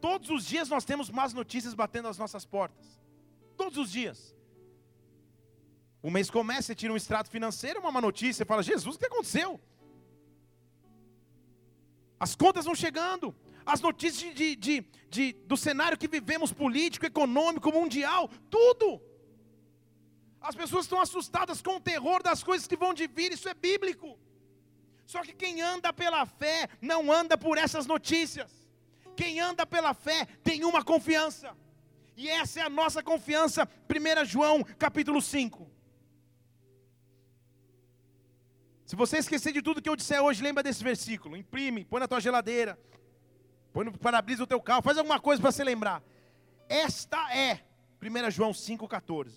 Todos os dias nós temos más notícias batendo às nossas portas. Todos os dias. O mês começa, você tira um extrato financeiro, uma má notícia, você fala: Jesus, o que aconteceu? As contas vão chegando, as notícias de, de, de, do cenário que vivemos, político, econômico, mundial, tudo. As pessoas estão assustadas com o terror das coisas que vão de vir, isso é bíblico. Só que quem anda pela fé não anda por essas notícias. Quem anda pela fé tem uma confiança. E essa é a nossa confiança. 1 João capítulo 5. Se você esquecer de tudo que eu disser hoje, lembra desse versículo. Imprime, põe na tua geladeira. Põe no para-brisa do teu carro, faz alguma coisa para se lembrar. Esta é 1 João 5,14.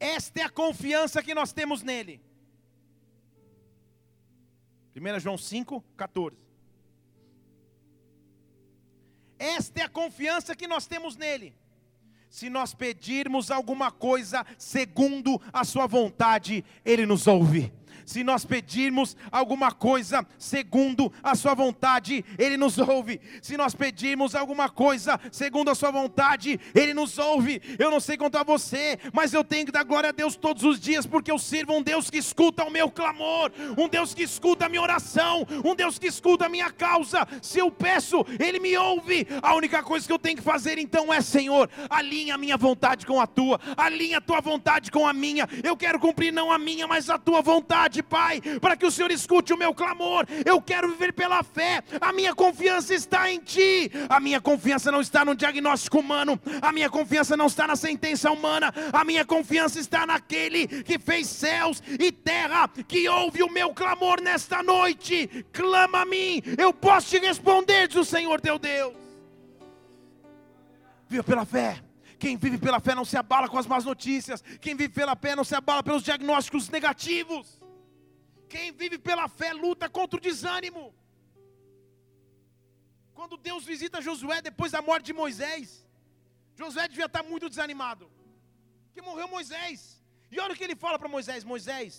Esta é a confiança que nós temos nele. 1 João 5,14. Esta é a confiança que nós temos nele. Se nós pedirmos alguma coisa segundo a Sua vontade, Ele nos ouve se nós pedirmos alguma coisa segundo a Sua vontade, Ele nos ouve. Se nós pedirmos alguma coisa segundo a Sua vontade, Ele nos ouve. Eu não sei a você, mas eu tenho que dar glória a Deus todos os dias, porque eu sirvo um Deus que escuta o meu clamor, um Deus que escuta a minha oração, um Deus que escuta a minha causa. Se eu peço, Ele me ouve. A única coisa que eu tenho que fazer então é, Senhor, alinha a minha vontade com a tua, alinha a tua vontade com a minha. Eu quero cumprir não a minha, mas a tua vontade Pai, para que o Senhor escute o meu clamor. Eu quero viver pela fé. A minha confiança está em Ti. A minha confiança não está no diagnóstico humano. A minha confiança não está na sentença humana. A minha confiança está naquele que fez céus e terra, que ouve o meu clamor nesta noite. Clama a mim, eu posso te responder, diz o Senhor teu Deus. Viva pela fé. Quem vive pela fé não se abala com as más notícias. Quem vive pela fé não se abala pelos diagnósticos negativos. Quem vive pela fé luta contra o desânimo. Quando Deus visita Josué depois da morte de Moisés, Josué devia estar muito desanimado, que morreu Moisés. E olha o que ele fala para Moisés: Moisés,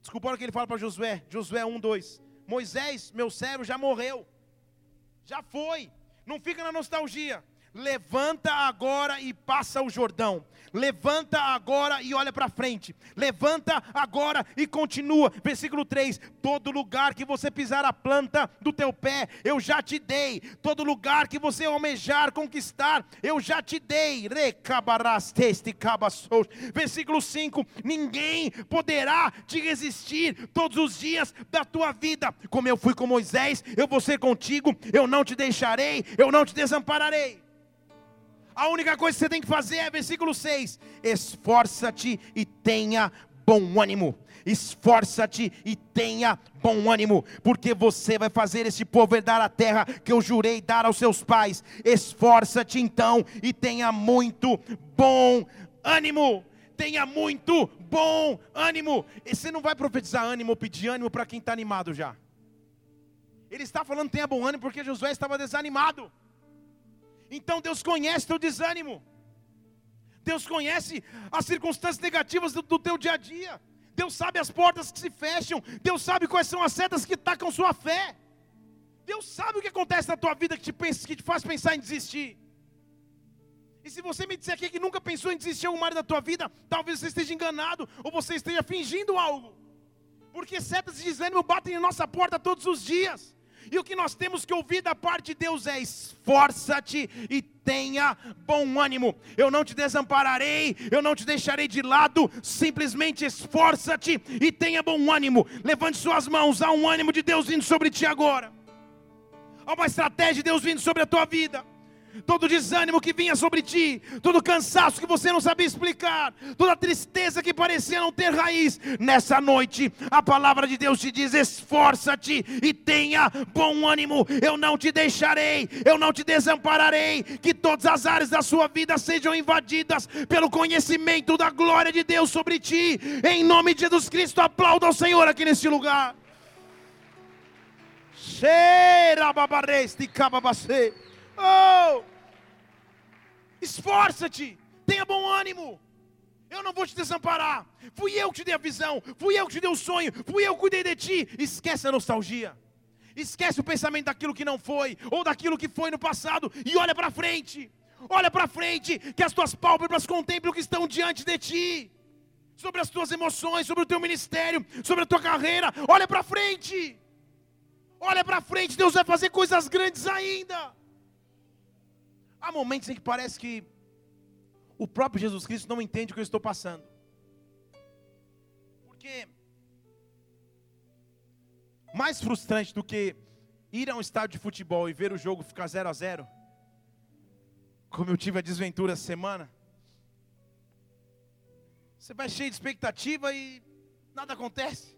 desculpa, olha o que ele fala para Josué, Josué 1, 2: Moisés, meu servo, já morreu, já foi, não fica na nostalgia, Levanta agora e passa o Jordão. Levanta agora e olha para frente. Levanta agora e continua. Versículo 3: Todo lugar que você pisar a planta do teu pé, eu já te dei. Todo lugar que você almejar conquistar, eu já te dei. Versículo 5: Ninguém poderá te resistir todos os dias da tua vida. Como eu fui com Moisés, eu vou ser contigo. Eu não te deixarei, eu não te desampararei. A única coisa que você tem que fazer é versículo 6: esforça-te e tenha bom ânimo. Esforça-te e tenha bom ânimo, porque você vai fazer esse povo herdar a terra que eu jurei dar aos seus pais. Esforça-te então e tenha muito bom ânimo. Tenha muito bom ânimo. E você não vai profetizar ânimo ou pedir ânimo para quem está animado já. Ele está falando tenha bom ânimo porque Josué estava desanimado. Então Deus conhece teu desânimo. Deus conhece as circunstâncias negativas do, do teu dia a dia. Deus sabe as portas que se fecham. Deus sabe quais são as setas que tacam sua fé. Deus sabe o que acontece na tua vida que te, pensa, que te faz pensar em desistir. E se você me disser aqui que nunca pensou em desistir alguma área da tua vida, talvez você esteja enganado ou você esteja fingindo algo. Porque setas de desânimo batem em nossa porta todos os dias. E o que nós temos que ouvir da parte de Deus é: esforça-te e tenha bom ânimo. Eu não te desampararei, eu não te deixarei de lado. Simplesmente esforça-te e tenha bom ânimo. Levante suas mãos, há um ânimo de Deus vindo sobre ti agora. Há uma estratégia de Deus vindo sobre a tua vida todo desânimo que vinha sobre ti, todo cansaço que você não sabia explicar, toda tristeza que parecia não ter raiz, nessa noite a palavra de Deus te diz: esforça-te e tenha bom ânimo, eu não te deixarei, eu não te desampararei, que todas as áreas da sua vida sejam invadidas pelo conhecimento da glória de Deus sobre ti, em nome de Jesus Cristo, aplauda ao Senhor aqui nesse lugar. Cheira babareste, cababacê. Oh! Esforça-te, tenha bom ânimo. Eu não vou te desamparar. Fui eu que te dei a visão, fui eu que te dei o sonho, fui eu que cuidei de ti. Esquece a nostalgia. Esquece o pensamento daquilo que não foi ou daquilo que foi no passado e olha para frente. Olha para frente, que as tuas pálpebras contemplem o que estão diante de ti. Sobre as tuas emoções, sobre o teu ministério, sobre a tua carreira. Olha para frente. Olha para frente, Deus vai fazer coisas grandes ainda. Há momentos em que parece que o próprio Jesus Cristo não entende o que eu estou passando. Porque mais frustrante do que ir a um estádio de futebol e ver o jogo ficar 0 a 0 como eu tive a desventura essa semana, você vai cheio de expectativa e nada acontece.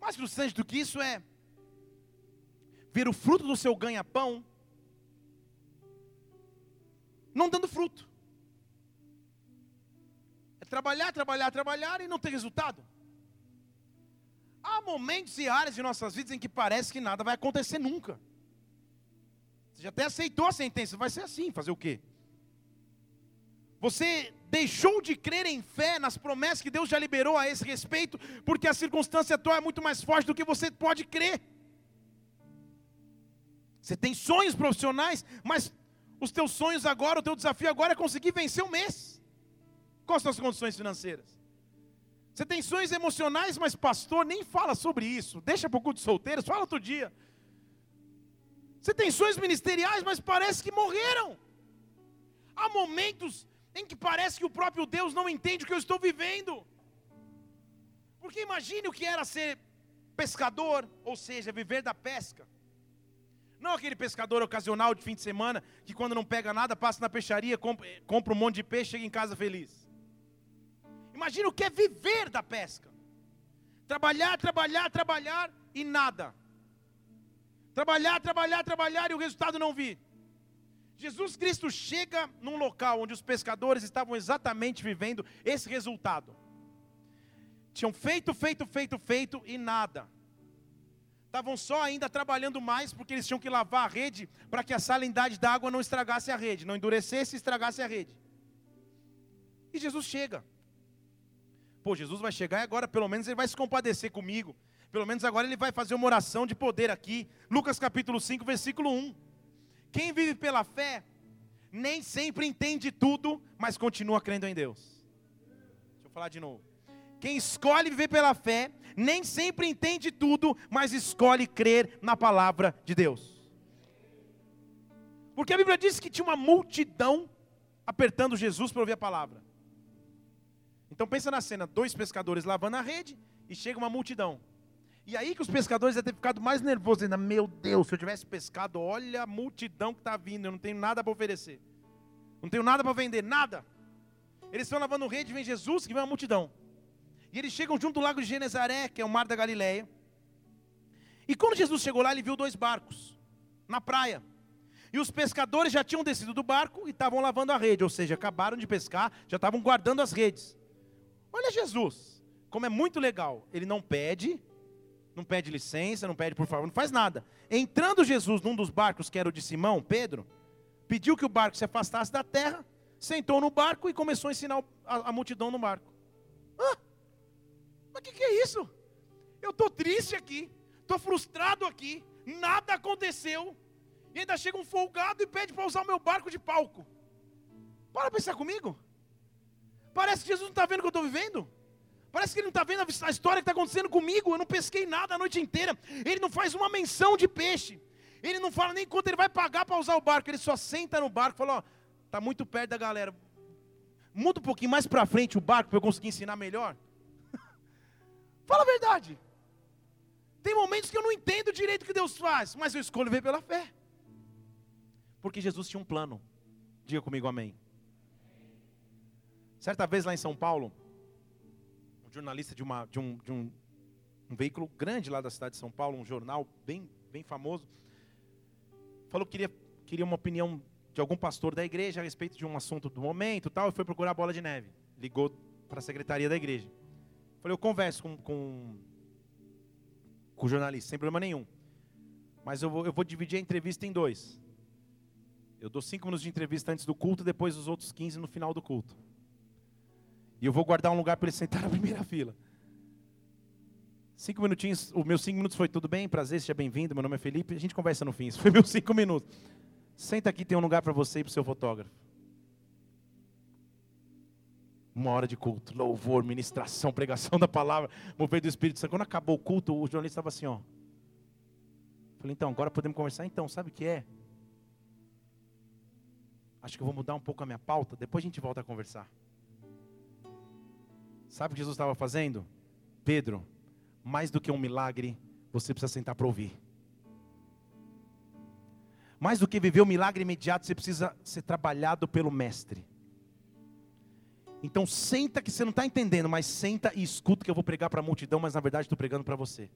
Mais frustrante do que isso é ver o fruto do seu ganha-pão não dando fruto. É trabalhar, trabalhar, trabalhar e não ter resultado. Há momentos e áreas de nossas vidas em que parece que nada vai acontecer nunca. Você já até aceitou a sentença, vai ser assim, fazer o quê? Você deixou de crer em fé nas promessas que Deus já liberou a esse respeito, porque a circunstância atual é muito mais forte do que você pode crer. Você tem sonhos profissionais, mas os teus sonhos agora, o teu desafio agora é conseguir vencer o mês. Quais são as condições financeiras? Você tem sonhos emocionais, mas pastor, nem fala sobre isso. Deixa para o culto de fala outro dia. Você tem sonhos ministeriais, mas parece que morreram. Há momentos em que parece que o próprio Deus não entende o que eu estou vivendo. Porque imagine o que era ser pescador, ou seja, viver da pesca. Não aquele pescador ocasional de fim de semana que quando não pega nada passa na peixaria, compra, compra um monte de peixe, chega em casa feliz. Imagina o que é viver da pesca. Trabalhar, trabalhar, trabalhar e nada. Trabalhar, trabalhar, trabalhar e o resultado não vir. Jesus Cristo chega num local onde os pescadores estavam exatamente vivendo esse resultado. Tinham feito, feito, feito, feito e nada estavam só ainda trabalhando mais porque eles tinham que lavar a rede para que a salinidade da água não estragasse a rede, não endurecesse e estragasse a rede. E Jesus chega. Pô, Jesus vai chegar e agora pelo menos ele vai se compadecer comigo. Pelo menos agora ele vai fazer uma oração de poder aqui. Lucas capítulo 5, versículo 1. Quem vive pela fé nem sempre entende tudo, mas continua crendo em Deus. Deixa eu falar de novo. Quem escolhe viver pela fé, nem sempre entende tudo, mas escolhe crer na palavra de Deus. Porque a Bíblia diz que tinha uma multidão apertando Jesus para ouvir a palavra. Então pensa na cena, dois pescadores lavando a rede e chega uma multidão. E aí que os pescadores devem ter ficado mais nervosos ainda. Meu Deus, se eu tivesse pescado, olha a multidão que está vindo, eu não tenho nada para oferecer. Não tenho nada para vender, nada. Eles estão lavando rede, vem Jesus, que vem uma multidão. E eles chegam junto do lago de Genezaré, que é o mar da Galileia. E quando Jesus chegou lá, ele viu dois barcos na praia. E os pescadores já tinham descido do barco e estavam lavando a rede, ou seja, acabaram de pescar, já estavam guardando as redes. Olha Jesus, como é muito legal. Ele não pede, não pede licença, não pede por favor, não faz nada. Entrando Jesus num dos barcos, que era o de Simão, Pedro, pediu que o barco se afastasse da terra, sentou no barco e começou a ensinar a, a multidão no barco. Ah, mas o que, que é isso? Eu estou triste aqui, estou frustrado aqui, nada aconteceu. E ainda chega um folgado e pede para usar o meu barco de palco. Para pensar comigo. Parece que Jesus não está vendo o que eu estou vivendo. Parece que ele não está vendo a história que está acontecendo comigo. Eu não pesquei nada a noite inteira. Ele não faz uma menção de peixe. Ele não fala nem quanto ele vai pagar para usar o barco. Ele só senta no barco e fala: Ó, está muito perto da galera. Muda um pouquinho mais para frente o barco para eu conseguir ensinar melhor. Fala a verdade. Tem momentos que eu não entendo direito o que Deus faz, mas eu escolho ver pela fé. Porque Jesus tinha um plano. Diga comigo amém. Certa vez lá em São Paulo, um jornalista de, uma, de, um, de um, um veículo grande lá da cidade de São Paulo, um jornal bem, bem famoso, falou que queria, queria uma opinião de algum pastor da igreja a respeito de um assunto do momento tal, e foi procurar a bola de neve. Ligou para a secretaria da igreja. Falei, eu converso com, com, com o jornalista, sem problema nenhum. Mas eu vou, eu vou dividir a entrevista em dois. Eu dou cinco minutos de entrevista antes do culto, depois os outros 15 no final do culto. E eu vou guardar um lugar para ele sentar na primeira fila. Cinco minutinhos, os meus cinco minutos foi tudo bem, prazer, seja bem-vindo, meu nome é Felipe, a gente conversa no fim, isso foi meus cinco minutos. Senta aqui, tem um lugar para você e para o seu fotógrafo. Uma hora de culto, louvor, ministração, pregação da palavra, mover do Espírito Santo. Quando acabou o culto, o jornalista estava assim, ó. Falei, então, agora podemos conversar? Então, sabe o que é? Acho que eu vou mudar um pouco a minha pauta, depois a gente volta a conversar. Sabe o que Jesus estava fazendo? Pedro, mais do que um milagre, você precisa sentar para ouvir. Mais do que viver o um milagre imediato, você precisa ser trabalhado pelo Mestre. Então senta que você não está entendendo, mas senta e escuta que eu vou pregar para a multidão, mas na verdade estou pregando para você.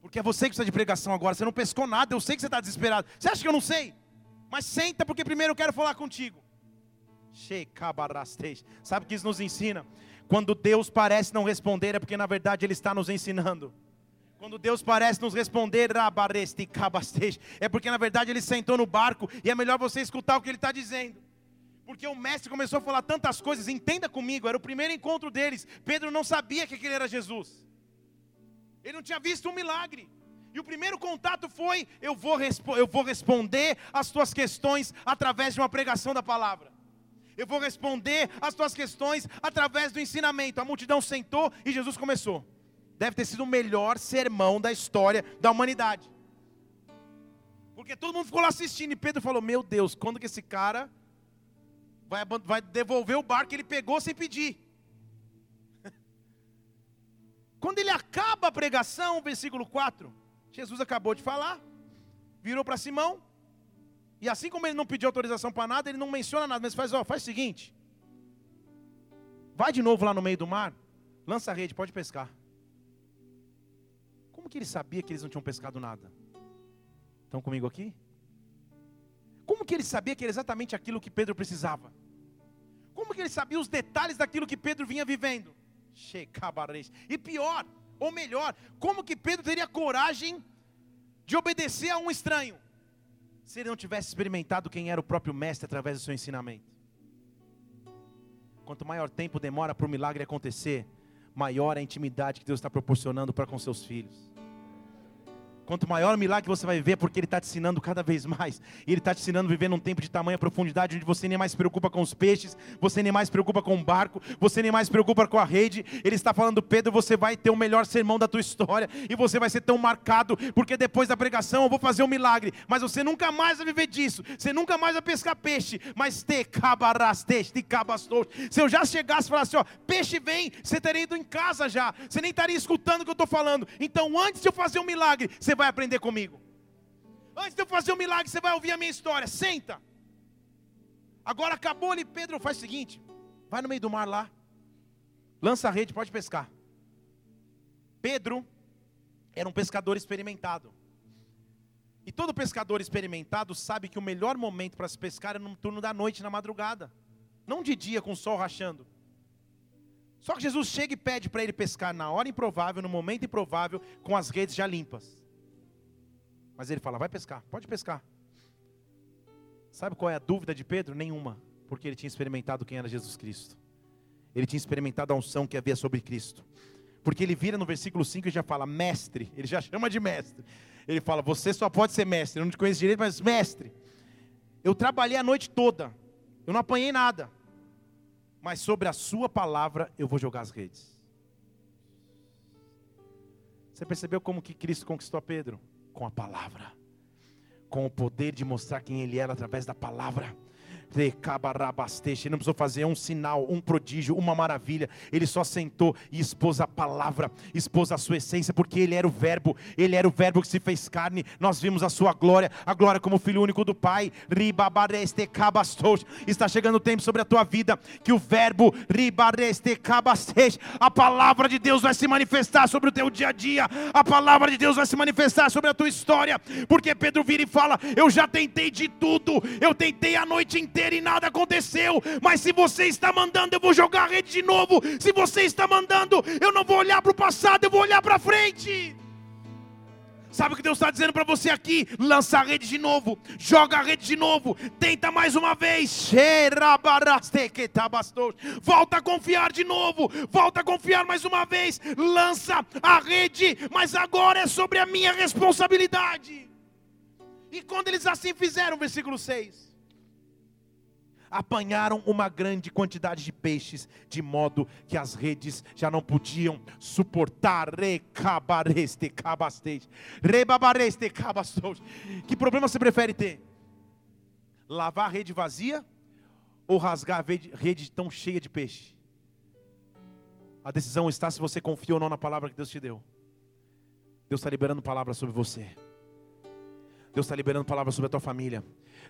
Porque é você que precisa de pregação agora, você não pescou nada, eu sei que você está desesperado. Você acha que eu não sei? Mas senta, porque primeiro eu quero falar contigo. Sabe o que isso nos ensina? Quando Deus parece não responder, é porque na verdade Ele está nos ensinando. Quando Deus parece nos responder, é porque na verdade Ele sentou no barco e é melhor você escutar o que Ele está dizendo. Porque o mestre começou a falar tantas coisas, entenda comigo, era o primeiro encontro deles. Pedro não sabia que aquele era Jesus, ele não tinha visto um milagre. E o primeiro contato foi: eu vou, eu vou responder as tuas questões através de uma pregação da palavra. Eu vou responder as tuas questões através do ensinamento. A multidão sentou e Jesus começou. Deve ter sido o melhor sermão da história da humanidade. Porque todo mundo ficou lá assistindo e Pedro falou: Meu Deus, quando que esse cara vai, vai devolver o barco que ele pegou sem pedir? Quando ele acaba a pregação, versículo 4, Jesus acabou de falar, virou para Simão, e assim como ele não pediu autorização para nada, ele não menciona nada, mas faz, ó, faz o seguinte: vai de novo lá no meio do mar, lança a rede, pode pescar. Como que ele sabia que eles não tinham pescado nada? Estão comigo aqui? Como que ele sabia que era exatamente aquilo que Pedro precisava? Como que ele sabia os detalhes daquilo que Pedro vinha vivendo? E pior, ou melhor, como que Pedro teria coragem de obedecer a um estranho, se ele não tivesse experimentado quem era o próprio mestre através do seu ensinamento? Quanto maior tempo demora para o milagre acontecer, maior a intimidade que Deus está proporcionando para com seus filhos. Quanto maior o milagre você vai ver, porque Ele está te ensinando cada vez mais. E Ele está te ensinando a viver num tempo de tamanha profundidade, onde você nem mais se preocupa com os peixes, você nem mais se preocupa com o barco, você nem mais se preocupa com a rede. Ele está falando, Pedro, você vai ter o melhor sermão da tua história, e você vai ser tão marcado, porque depois da pregação eu vou fazer um milagre, mas você nunca mais vai viver disso, você nunca mais vai pescar peixe, mas te cabaraste, te cabastou. Se eu já chegasse e falasse, ó, peixe vem, você teria ido em casa já, você nem estaria escutando o que eu estou falando. Então, antes de eu fazer um milagre, você vai aprender comigo. Antes de eu fazer um milagre, você vai ouvir a minha história. Senta. Agora acabou ali, Pedro faz o seguinte: vai no meio do mar lá, lança a rede, pode pescar. Pedro era um pescador experimentado. E todo pescador experimentado sabe que o melhor momento para se pescar é no turno da noite, na madrugada. Não de dia com o sol rachando. Só que Jesus chega e pede para ele pescar na hora improvável, no momento improvável, com as redes já limpas. Mas ele fala: vai pescar, pode pescar. Sabe qual é a dúvida de Pedro? Nenhuma, porque ele tinha experimentado quem era Jesus Cristo. Ele tinha experimentado a unção que havia sobre Cristo. Porque ele vira no versículo 5 e já fala, mestre, ele já chama de mestre. Ele fala, você só pode ser mestre, eu não te conheço direito, mas mestre. Eu trabalhei a noite toda, eu não apanhei nada, mas sobre a sua palavra eu vou jogar as redes. Você percebeu como que Cristo conquistou a Pedro? Com a palavra, com o poder de mostrar quem Ele era através da palavra. Ele não precisou fazer um sinal, um prodígio, uma maravilha. Ele só sentou e expôs a palavra, expôs a sua essência, porque ele era o Verbo, ele era o Verbo que se fez carne. Nós vimos a sua glória, a glória como Filho único do Pai. Está chegando o tempo sobre a tua vida que o Verbo, a palavra de Deus vai se manifestar sobre o teu dia a dia, a palavra de Deus vai se manifestar sobre a tua história, porque Pedro vira e fala: Eu já tentei de tudo, eu tentei a noite inteira e nada aconteceu. Mas se você está mandando, eu vou jogar a rede de novo. Se você está mandando, eu não vou olhar para o passado, eu vou olhar para frente. Sabe o que Deus está dizendo para você aqui? Lança a rede de novo, joga a rede de novo, tenta mais uma vez. Volta a confiar de novo, volta a confiar mais uma vez. Lança a rede, mas agora é sobre a minha responsabilidade. E quando eles assim fizeram, versículo 6 apanharam uma grande quantidade de peixes, de modo que as redes já não podiam suportar. Que problema você prefere ter? Lavar a rede vazia ou rasgar a rede tão cheia de peixe? A decisão está se você confia ou não na palavra que Deus te deu. Deus está liberando palavras sobre você. Deus está liberando palavras sobre a tua família.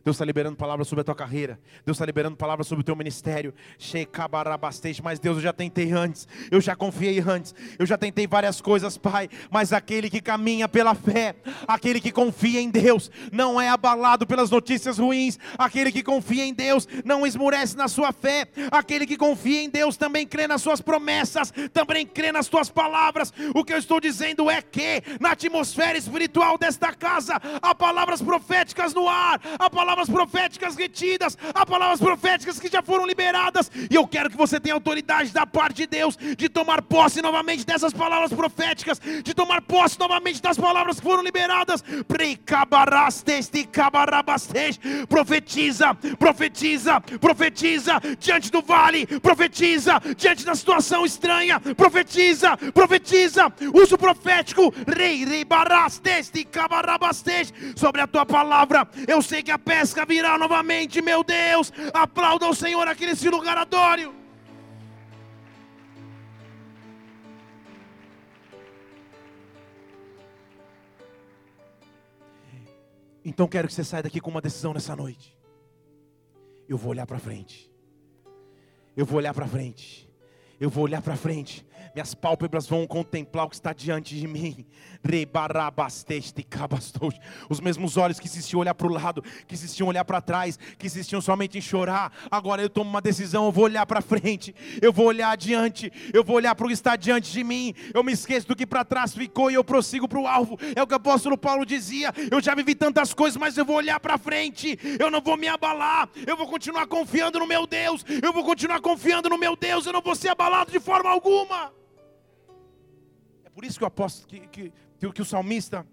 Deus está liberando palavras sobre a tua carreira. Deus está liberando palavras sobre o teu ministério. Mas Deus, eu já tentei antes. Eu já confiei antes. Eu já tentei várias coisas, Pai. Mas aquele que caminha pela fé, aquele que confia em Deus, não é abalado pelas notícias ruins. Aquele que confia em Deus não esmurece na sua fé. Aquele que confia em Deus também crê nas suas promessas, também crê nas tuas palavras. O que eu estou dizendo é que na atmosfera espiritual desta casa há palavras proféticas no ar. Há palavras palavras proféticas retidas, há palavras proféticas que já foram liberadas, e eu quero que você tenha autoridade da parte de Deus de tomar posse novamente dessas palavras proféticas, de tomar posse novamente das palavras que foram liberadas. Profetiza, profetiza, profetiza diante do vale, profetiza diante da situação estranha, profetiza, profetiza, uso profético, rei, rei, sobre a tua palavra. Eu sei que a pedra pesca virá novamente, meu Deus. Aplauda o Senhor aqui nesse lugar adório. Então quero que você saia daqui com uma decisão nessa noite. Eu vou olhar para frente. Eu vou olhar para frente. Eu vou olhar para frente minhas pálpebras vão contemplar o que está diante de mim. Os mesmos olhos que insistiam olhar para o lado, que insistiam olhar para trás, que insistiam somente em chorar. Agora eu tomo uma decisão, eu vou olhar para frente, eu vou olhar adiante, eu vou olhar para o que está diante de mim. Eu me esqueço do que para trás ficou e eu prossigo para o alvo. É o que o apóstolo Paulo dizia. Eu já vivi tantas coisas, mas eu vou olhar para frente. Eu não vou me abalar. Eu vou continuar confiando no meu Deus. Eu vou continuar confiando no meu Deus. Eu não vou ser abalado de forma alguma. Por isso que o apóstolo, que, que, que, que o salmista,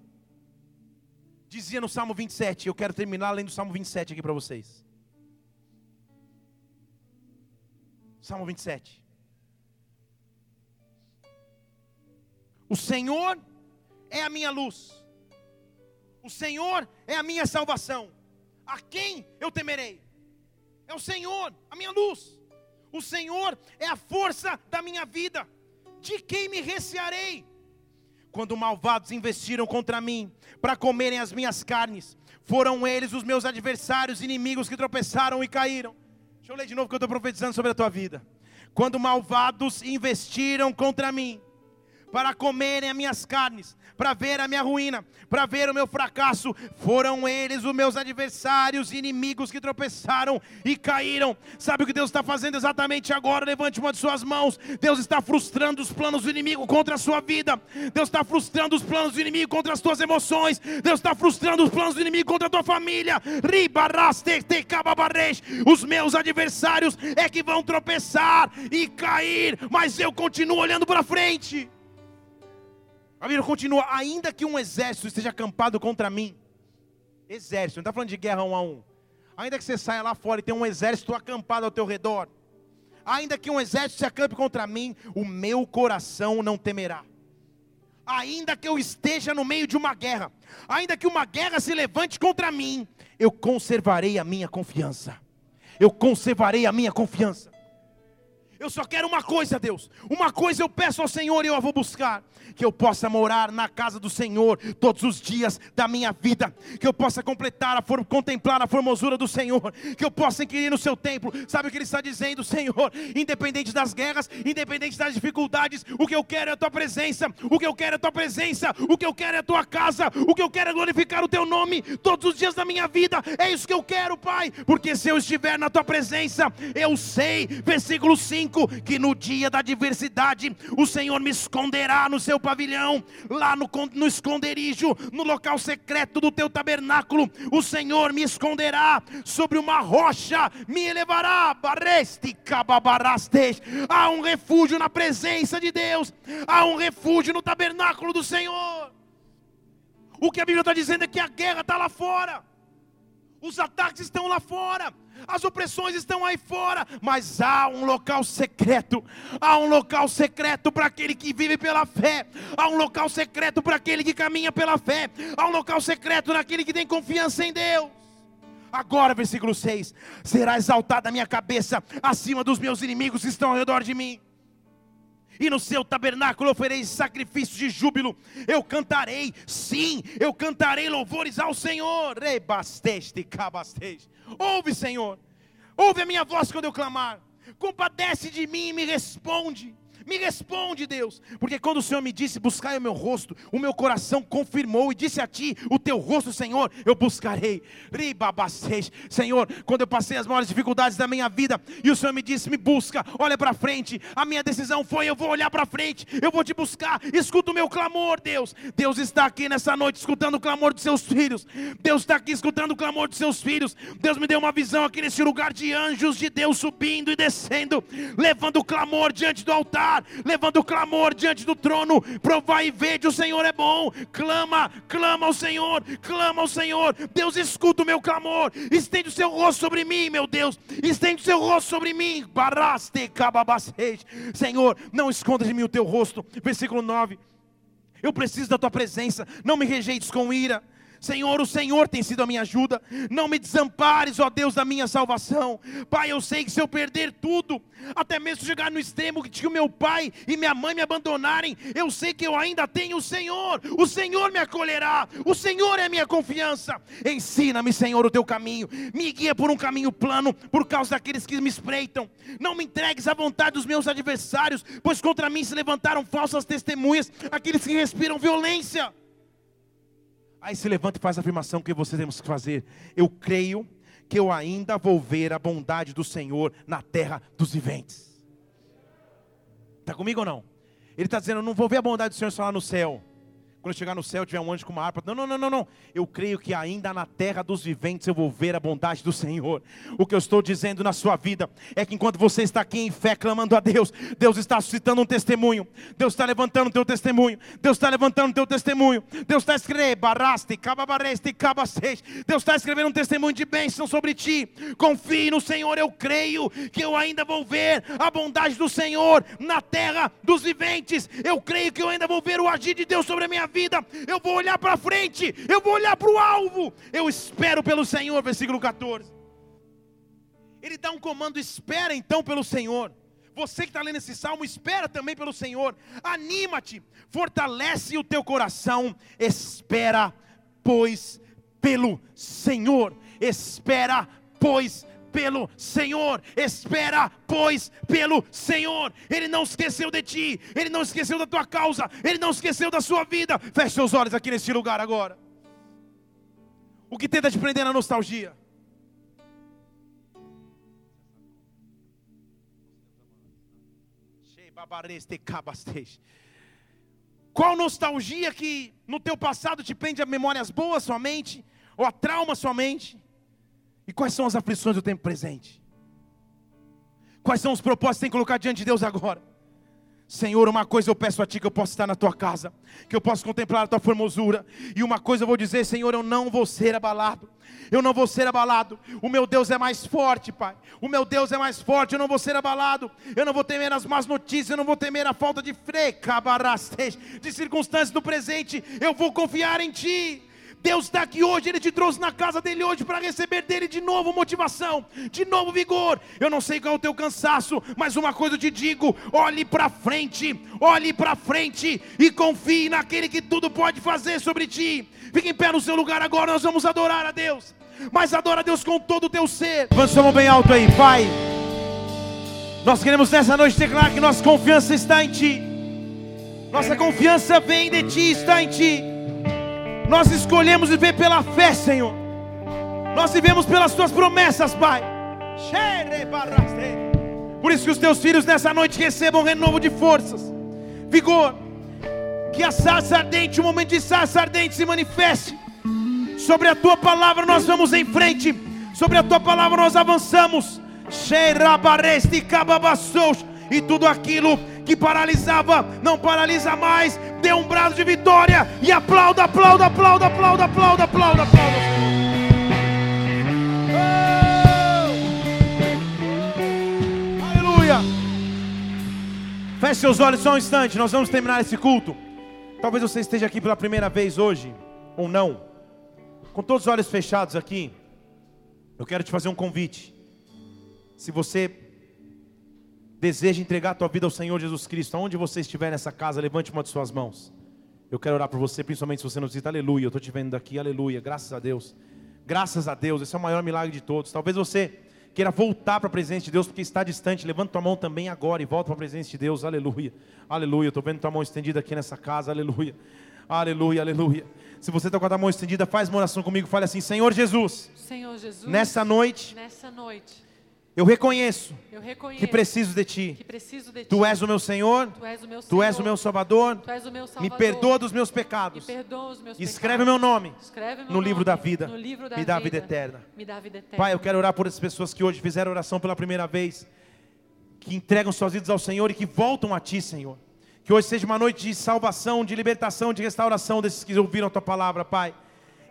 dizia no Salmo 27. Eu quero terminar lendo o Salmo 27 aqui para vocês. Salmo 27. O Senhor é a minha luz, o Senhor é a minha salvação. A quem eu temerei? É o Senhor, a minha luz. O Senhor é a força da minha vida. De quem me recearei? Quando malvados investiram contra mim para comerem as minhas carnes, foram eles os meus adversários, inimigos que tropeçaram e caíram. Deixa eu ler de novo que eu estou profetizando sobre a tua vida. Quando malvados investiram contra mim para comerem as minhas carnes, para ver a minha ruína, para ver o meu fracasso. Foram eles os meus adversários, inimigos que tropeçaram e caíram. Sabe o que Deus está fazendo exatamente agora? Levante uma de suas mãos. Deus está frustrando os planos do inimigo contra a sua vida. Deus está frustrando os planos do inimigo contra as tuas emoções. Deus está frustrando os planos do inimigo contra a tua família. Os meus adversários é que vão tropeçar e cair, mas eu continuo olhando para frente. A Bíblia continua: ainda que um exército esteja acampado contra mim, exército, não está falando de guerra um a um. Ainda que você saia lá fora e tenha um exército acampado ao teu redor, ainda que um exército se acampe contra mim, o meu coração não temerá. Ainda que eu esteja no meio de uma guerra, ainda que uma guerra se levante contra mim, eu conservarei a minha confiança. Eu conservarei a minha confiança. Eu só quero uma coisa, Deus. Uma coisa eu peço ao Senhor e eu a vou buscar: que eu possa morar na casa do Senhor todos os dias da minha vida, que eu possa completar a for, contemplar a formosura do Senhor, que eu possa inquirir no seu templo. Sabe o que ele está dizendo, Senhor? Independente das guerras, independente das dificuldades, o que eu quero é a tua presença. O que eu quero é a tua presença. O que eu quero é a tua casa. O que eu quero é glorificar o teu nome todos os dias da minha vida. É isso que eu quero, Pai, porque se eu estiver na tua presença, eu sei, versículo 5 5: que no dia da adversidade o Senhor me esconderá no seu pavilhão, lá no, no esconderijo, no local secreto do teu tabernáculo. O Senhor me esconderá sobre uma rocha, me elevará. Há um refúgio na presença de Deus, há um refúgio no tabernáculo do Senhor. O que a Bíblia está dizendo é que a guerra está lá fora. Os ataques estão lá fora, as opressões estão aí fora, mas há um local secreto, há um local secreto para aquele que vive pela fé, há um local secreto para aquele que caminha pela fé, há um local secreto naquele que tem confiança em Deus. Agora, versículo 6: será exaltada a minha cabeça acima dos meus inimigos que estão ao redor de mim e no seu tabernáculo oferei sacrifício de júbilo. Eu cantarei, sim, eu cantarei louvores ao Senhor. Rebasteste, cabasteste. Ouve, Senhor, ouve a minha voz quando eu clamar. Compadece de mim e me responde. Me responde, Deus, porque quando o Senhor me disse: Buscai o meu rosto, o meu coração confirmou e disse a ti: O teu rosto, Senhor, eu buscarei. Ribabacês, Senhor, quando eu passei as maiores dificuldades da minha vida e o Senhor me disse: Me busca, olha para frente. A minha decisão foi: Eu vou olhar para frente, eu vou te buscar. Escuta o meu clamor, Deus. Deus está aqui nessa noite escutando o clamor de seus filhos. Deus está aqui escutando o clamor de seus filhos. Deus me deu uma visão aqui nesse lugar de anjos de Deus subindo e descendo, levando o clamor diante do altar levando clamor diante do trono. Provai e vede, o Senhor é bom. Clama, clama ao Senhor, clama ao Senhor. Deus escuta o meu clamor. Estende o seu rosto sobre mim, meu Deus. Estende o seu rosto sobre mim. Baraste Senhor, não esconda de mim o teu rosto. Versículo 9. Eu preciso da tua presença. Não me rejeites com ira. Senhor, o Senhor tem sido a minha ajuda. Não me desampares, ó Deus, da minha salvação. Pai, eu sei que se eu perder tudo, até mesmo chegar no extremo que o meu pai e minha mãe me abandonarem, eu sei que eu ainda tenho o Senhor. O Senhor me acolherá. O Senhor é a minha confiança. Ensina-me, Senhor, o teu caminho. Me guia por um caminho plano por causa daqueles que me espreitam. Não me entregues à vontade dos meus adversários, pois contra mim se levantaram falsas testemunhas, aqueles que respiram violência. Aí se levanta e faz a afirmação que você temos que fazer. Eu creio que eu ainda vou ver a bondade do Senhor na terra dos viventes. Está comigo ou não? Ele está dizendo, eu não vou ver a bondade do Senhor só lá no céu quando chegar no céu tiver um anjo com uma harpa. Não, não, não, não, não. Eu creio que ainda na terra dos viventes eu vou ver a bondade do Senhor. O que eu estou dizendo na sua vida é que enquanto você está aqui em fé clamando a Deus, Deus está suscitando um testemunho. Deus está levantando o teu testemunho. Deus está levantando o teu testemunho. Deus está escrevendo, Deus está escrevendo um testemunho de bênção sobre ti. Confie no Senhor, eu creio que eu ainda vou ver a bondade do Senhor na terra dos viventes. Eu creio que eu ainda vou ver o agir de Deus sobre a minha vida vida, eu vou olhar para frente, eu vou olhar para o alvo, eu espero pelo Senhor, versículo 14. Ele dá um comando, espera então pelo Senhor. Você que está lendo esse salmo, espera também pelo Senhor. Anima-te, fortalece o teu coração, espera, pois, pelo Senhor. Espera, pois, pelo Senhor, espera, pois, pelo Senhor. Ele não esqueceu de ti, ele não esqueceu da tua causa, ele não esqueceu da sua vida. Feche seus olhos aqui neste lugar agora. O que tenta te prender na nostalgia? Qual nostalgia que no teu passado te prende a memórias boas somente, ou a trauma somente? E quais são as aflições do tempo presente? Quais são os propósitos que tem que colocar diante de Deus agora? Senhor, uma coisa eu peço a Ti que eu possa estar na Tua casa, que eu possa contemplar a Tua formosura, e uma coisa eu vou dizer, Senhor, eu não vou ser abalado, eu não vou ser abalado, o meu Deus é mais forte, Pai, o meu Deus é mais forte, eu não vou ser abalado, eu não vou temer as más notícias, eu não vou temer a falta de freca, de circunstâncias do presente, eu vou confiar em Ti, Deus está aqui hoje, Ele te trouxe na casa dele hoje para receber dele de novo motivação, de novo vigor. Eu não sei qual é o teu cansaço, mas uma coisa eu te digo: olhe para frente, olhe para frente e confie naquele que tudo pode fazer sobre ti. Fique em pé no seu lugar agora, nós vamos adorar a Deus. Mas adora a Deus com todo o teu ser. Mão bem alto aí, Pai. Nós queremos nessa noite declarar que nossa confiança está em Ti. Nossa confiança vem de Ti, está em Ti. Nós escolhemos viver pela fé, Senhor. Nós vivemos pelas tuas promessas, Pai. Por isso que os teus filhos nessa noite recebam renovo de forças, vigor. Que a sarça ardente, o momento de sarça ardente se manifeste. Sobre a tua palavra nós vamos em frente. Sobre a tua palavra nós avançamos. E tudo aquilo que paralisava, não paralisa mais. Dê um braço de vitória e aplauda, aplauda, aplauda, aplauda, aplauda, aplauda, aplauda. Oh! Aleluia. Feche seus olhos só um instante, nós vamos terminar esse culto. Talvez você esteja aqui pela primeira vez hoje, ou não. Com todos os olhos fechados aqui, eu quero te fazer um convite. Se você deseja entregar a tua vida ao Senhor Jesus Cristo, aonde você estiver nessa casa, levante uma de suas mãos. Eu quero orar por você, principalmente se você não visita, aleluia. Eu estou te vendo daqui, aleluia. Graças a Deus. Graças a Deus, esse é o maior milagre de todos. Talvez você queira voltar para a presença de Deus porque está distante. Levanta tua mão também agora e volta para a presença de Deus, aleluia. Aleluia. Estou vendo tua mão estendida aqui nessa casa, aleluia. Aleluia, aleluia. Se você está com a tua mão estendida, faz uma oração comigo. Fale assim: Senhor Jesus. Senhor Jesus. Nessa noite. Nessa noite eu reconheço, eu reconheço que, preciso de ti. preciso de ti. Tu és o meu Senhor, tu és o meu, tu és o meu Salvador, o meu Salvador. me perdoa dos meus pecados, meus escreve o meu nome meu no, livro, nome, vida. livro da me dá vida, vida eterna. Me dá vida eterna. Pai, eu quero orar por essas pessoas que hoje fizeram oração pela primeira vez, que entregam suas vidas ao Senhor e que voltam a Ti, Senhor. Que hoje seja uma noite de salvação, de libertação, de restauração desses que ouviram a Tua palavra, Pai.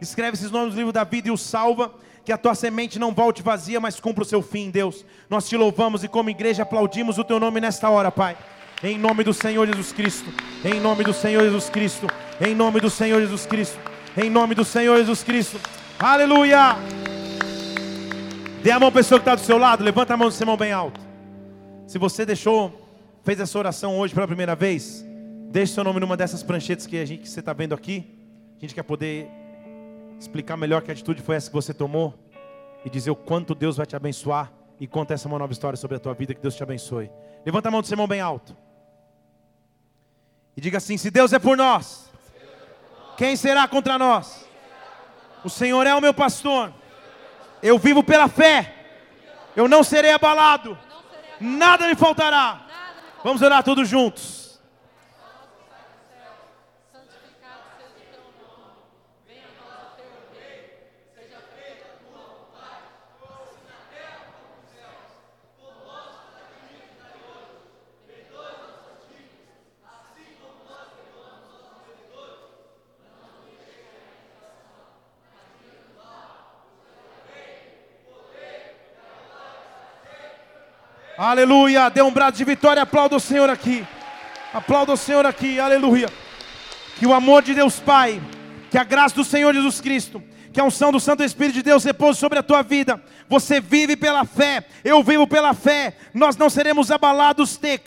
Escreve esses nomes no livro da vida e os salva que a tua semente não volte vazia, mas cumpra o seu fim, Deus. Nós te louvamos e como igreja aplaudimos o teu nome nesta hora, Pai. Em nome do Senhor Jesus Cristo. Em nome do Senhor Jesus Cristo. Em nome do Senhor Jesus Cristo. Em nome do Senhor Jesus Cristo. Aleluia. Dê a mão para a pessoa que está do seu lado. Levanta a mão do seu mão bem alto. Se você deixou, fez essa oração hoje pela primeira vez, deixe seu nome numa dessas pranchetas que, a gente, que você está vendo aqui. A gente quer poder explicar melhor que atitude foi essa que você tomou e dizer o quanto Deus vai te abençoar e conta essa uma nova história sobre a tua vida, que Deus te abençoe. Levanta a mão do seu mão bem alto. E diga assim: se Deus é por nós, quem será contra nós? O Senhor é o meu pastor. Eu vivo pela fé. Eu não serei abalado. Nada me faltará. Vamos orar todos juntos. Aleluia. Dê um brado de vitória. Aplauda o Senhor aqui. Aplauda o Senhor aqui. Aleluia. Que o amor de Deus Pai, que a graça do Senhor Jesus Cristo, que a unção do Santo Espírito de Deus repouse sobre a tua vida. Você vive pela fé, eu vivo pela fé. Nós não seremos abalados te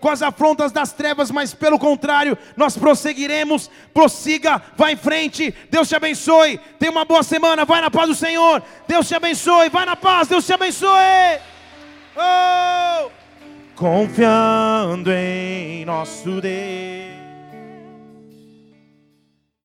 com as afrontas das trevas, mas pelo contrário, nós prosseguiremos. Prossiga, vá em frente. Deus te abençoe. Tenha uma boa semana. Vai na paz do Senhor. Deus te abençoe. Vai na paz. Deus te abençoe. Oh! Confiando em nosso Deus.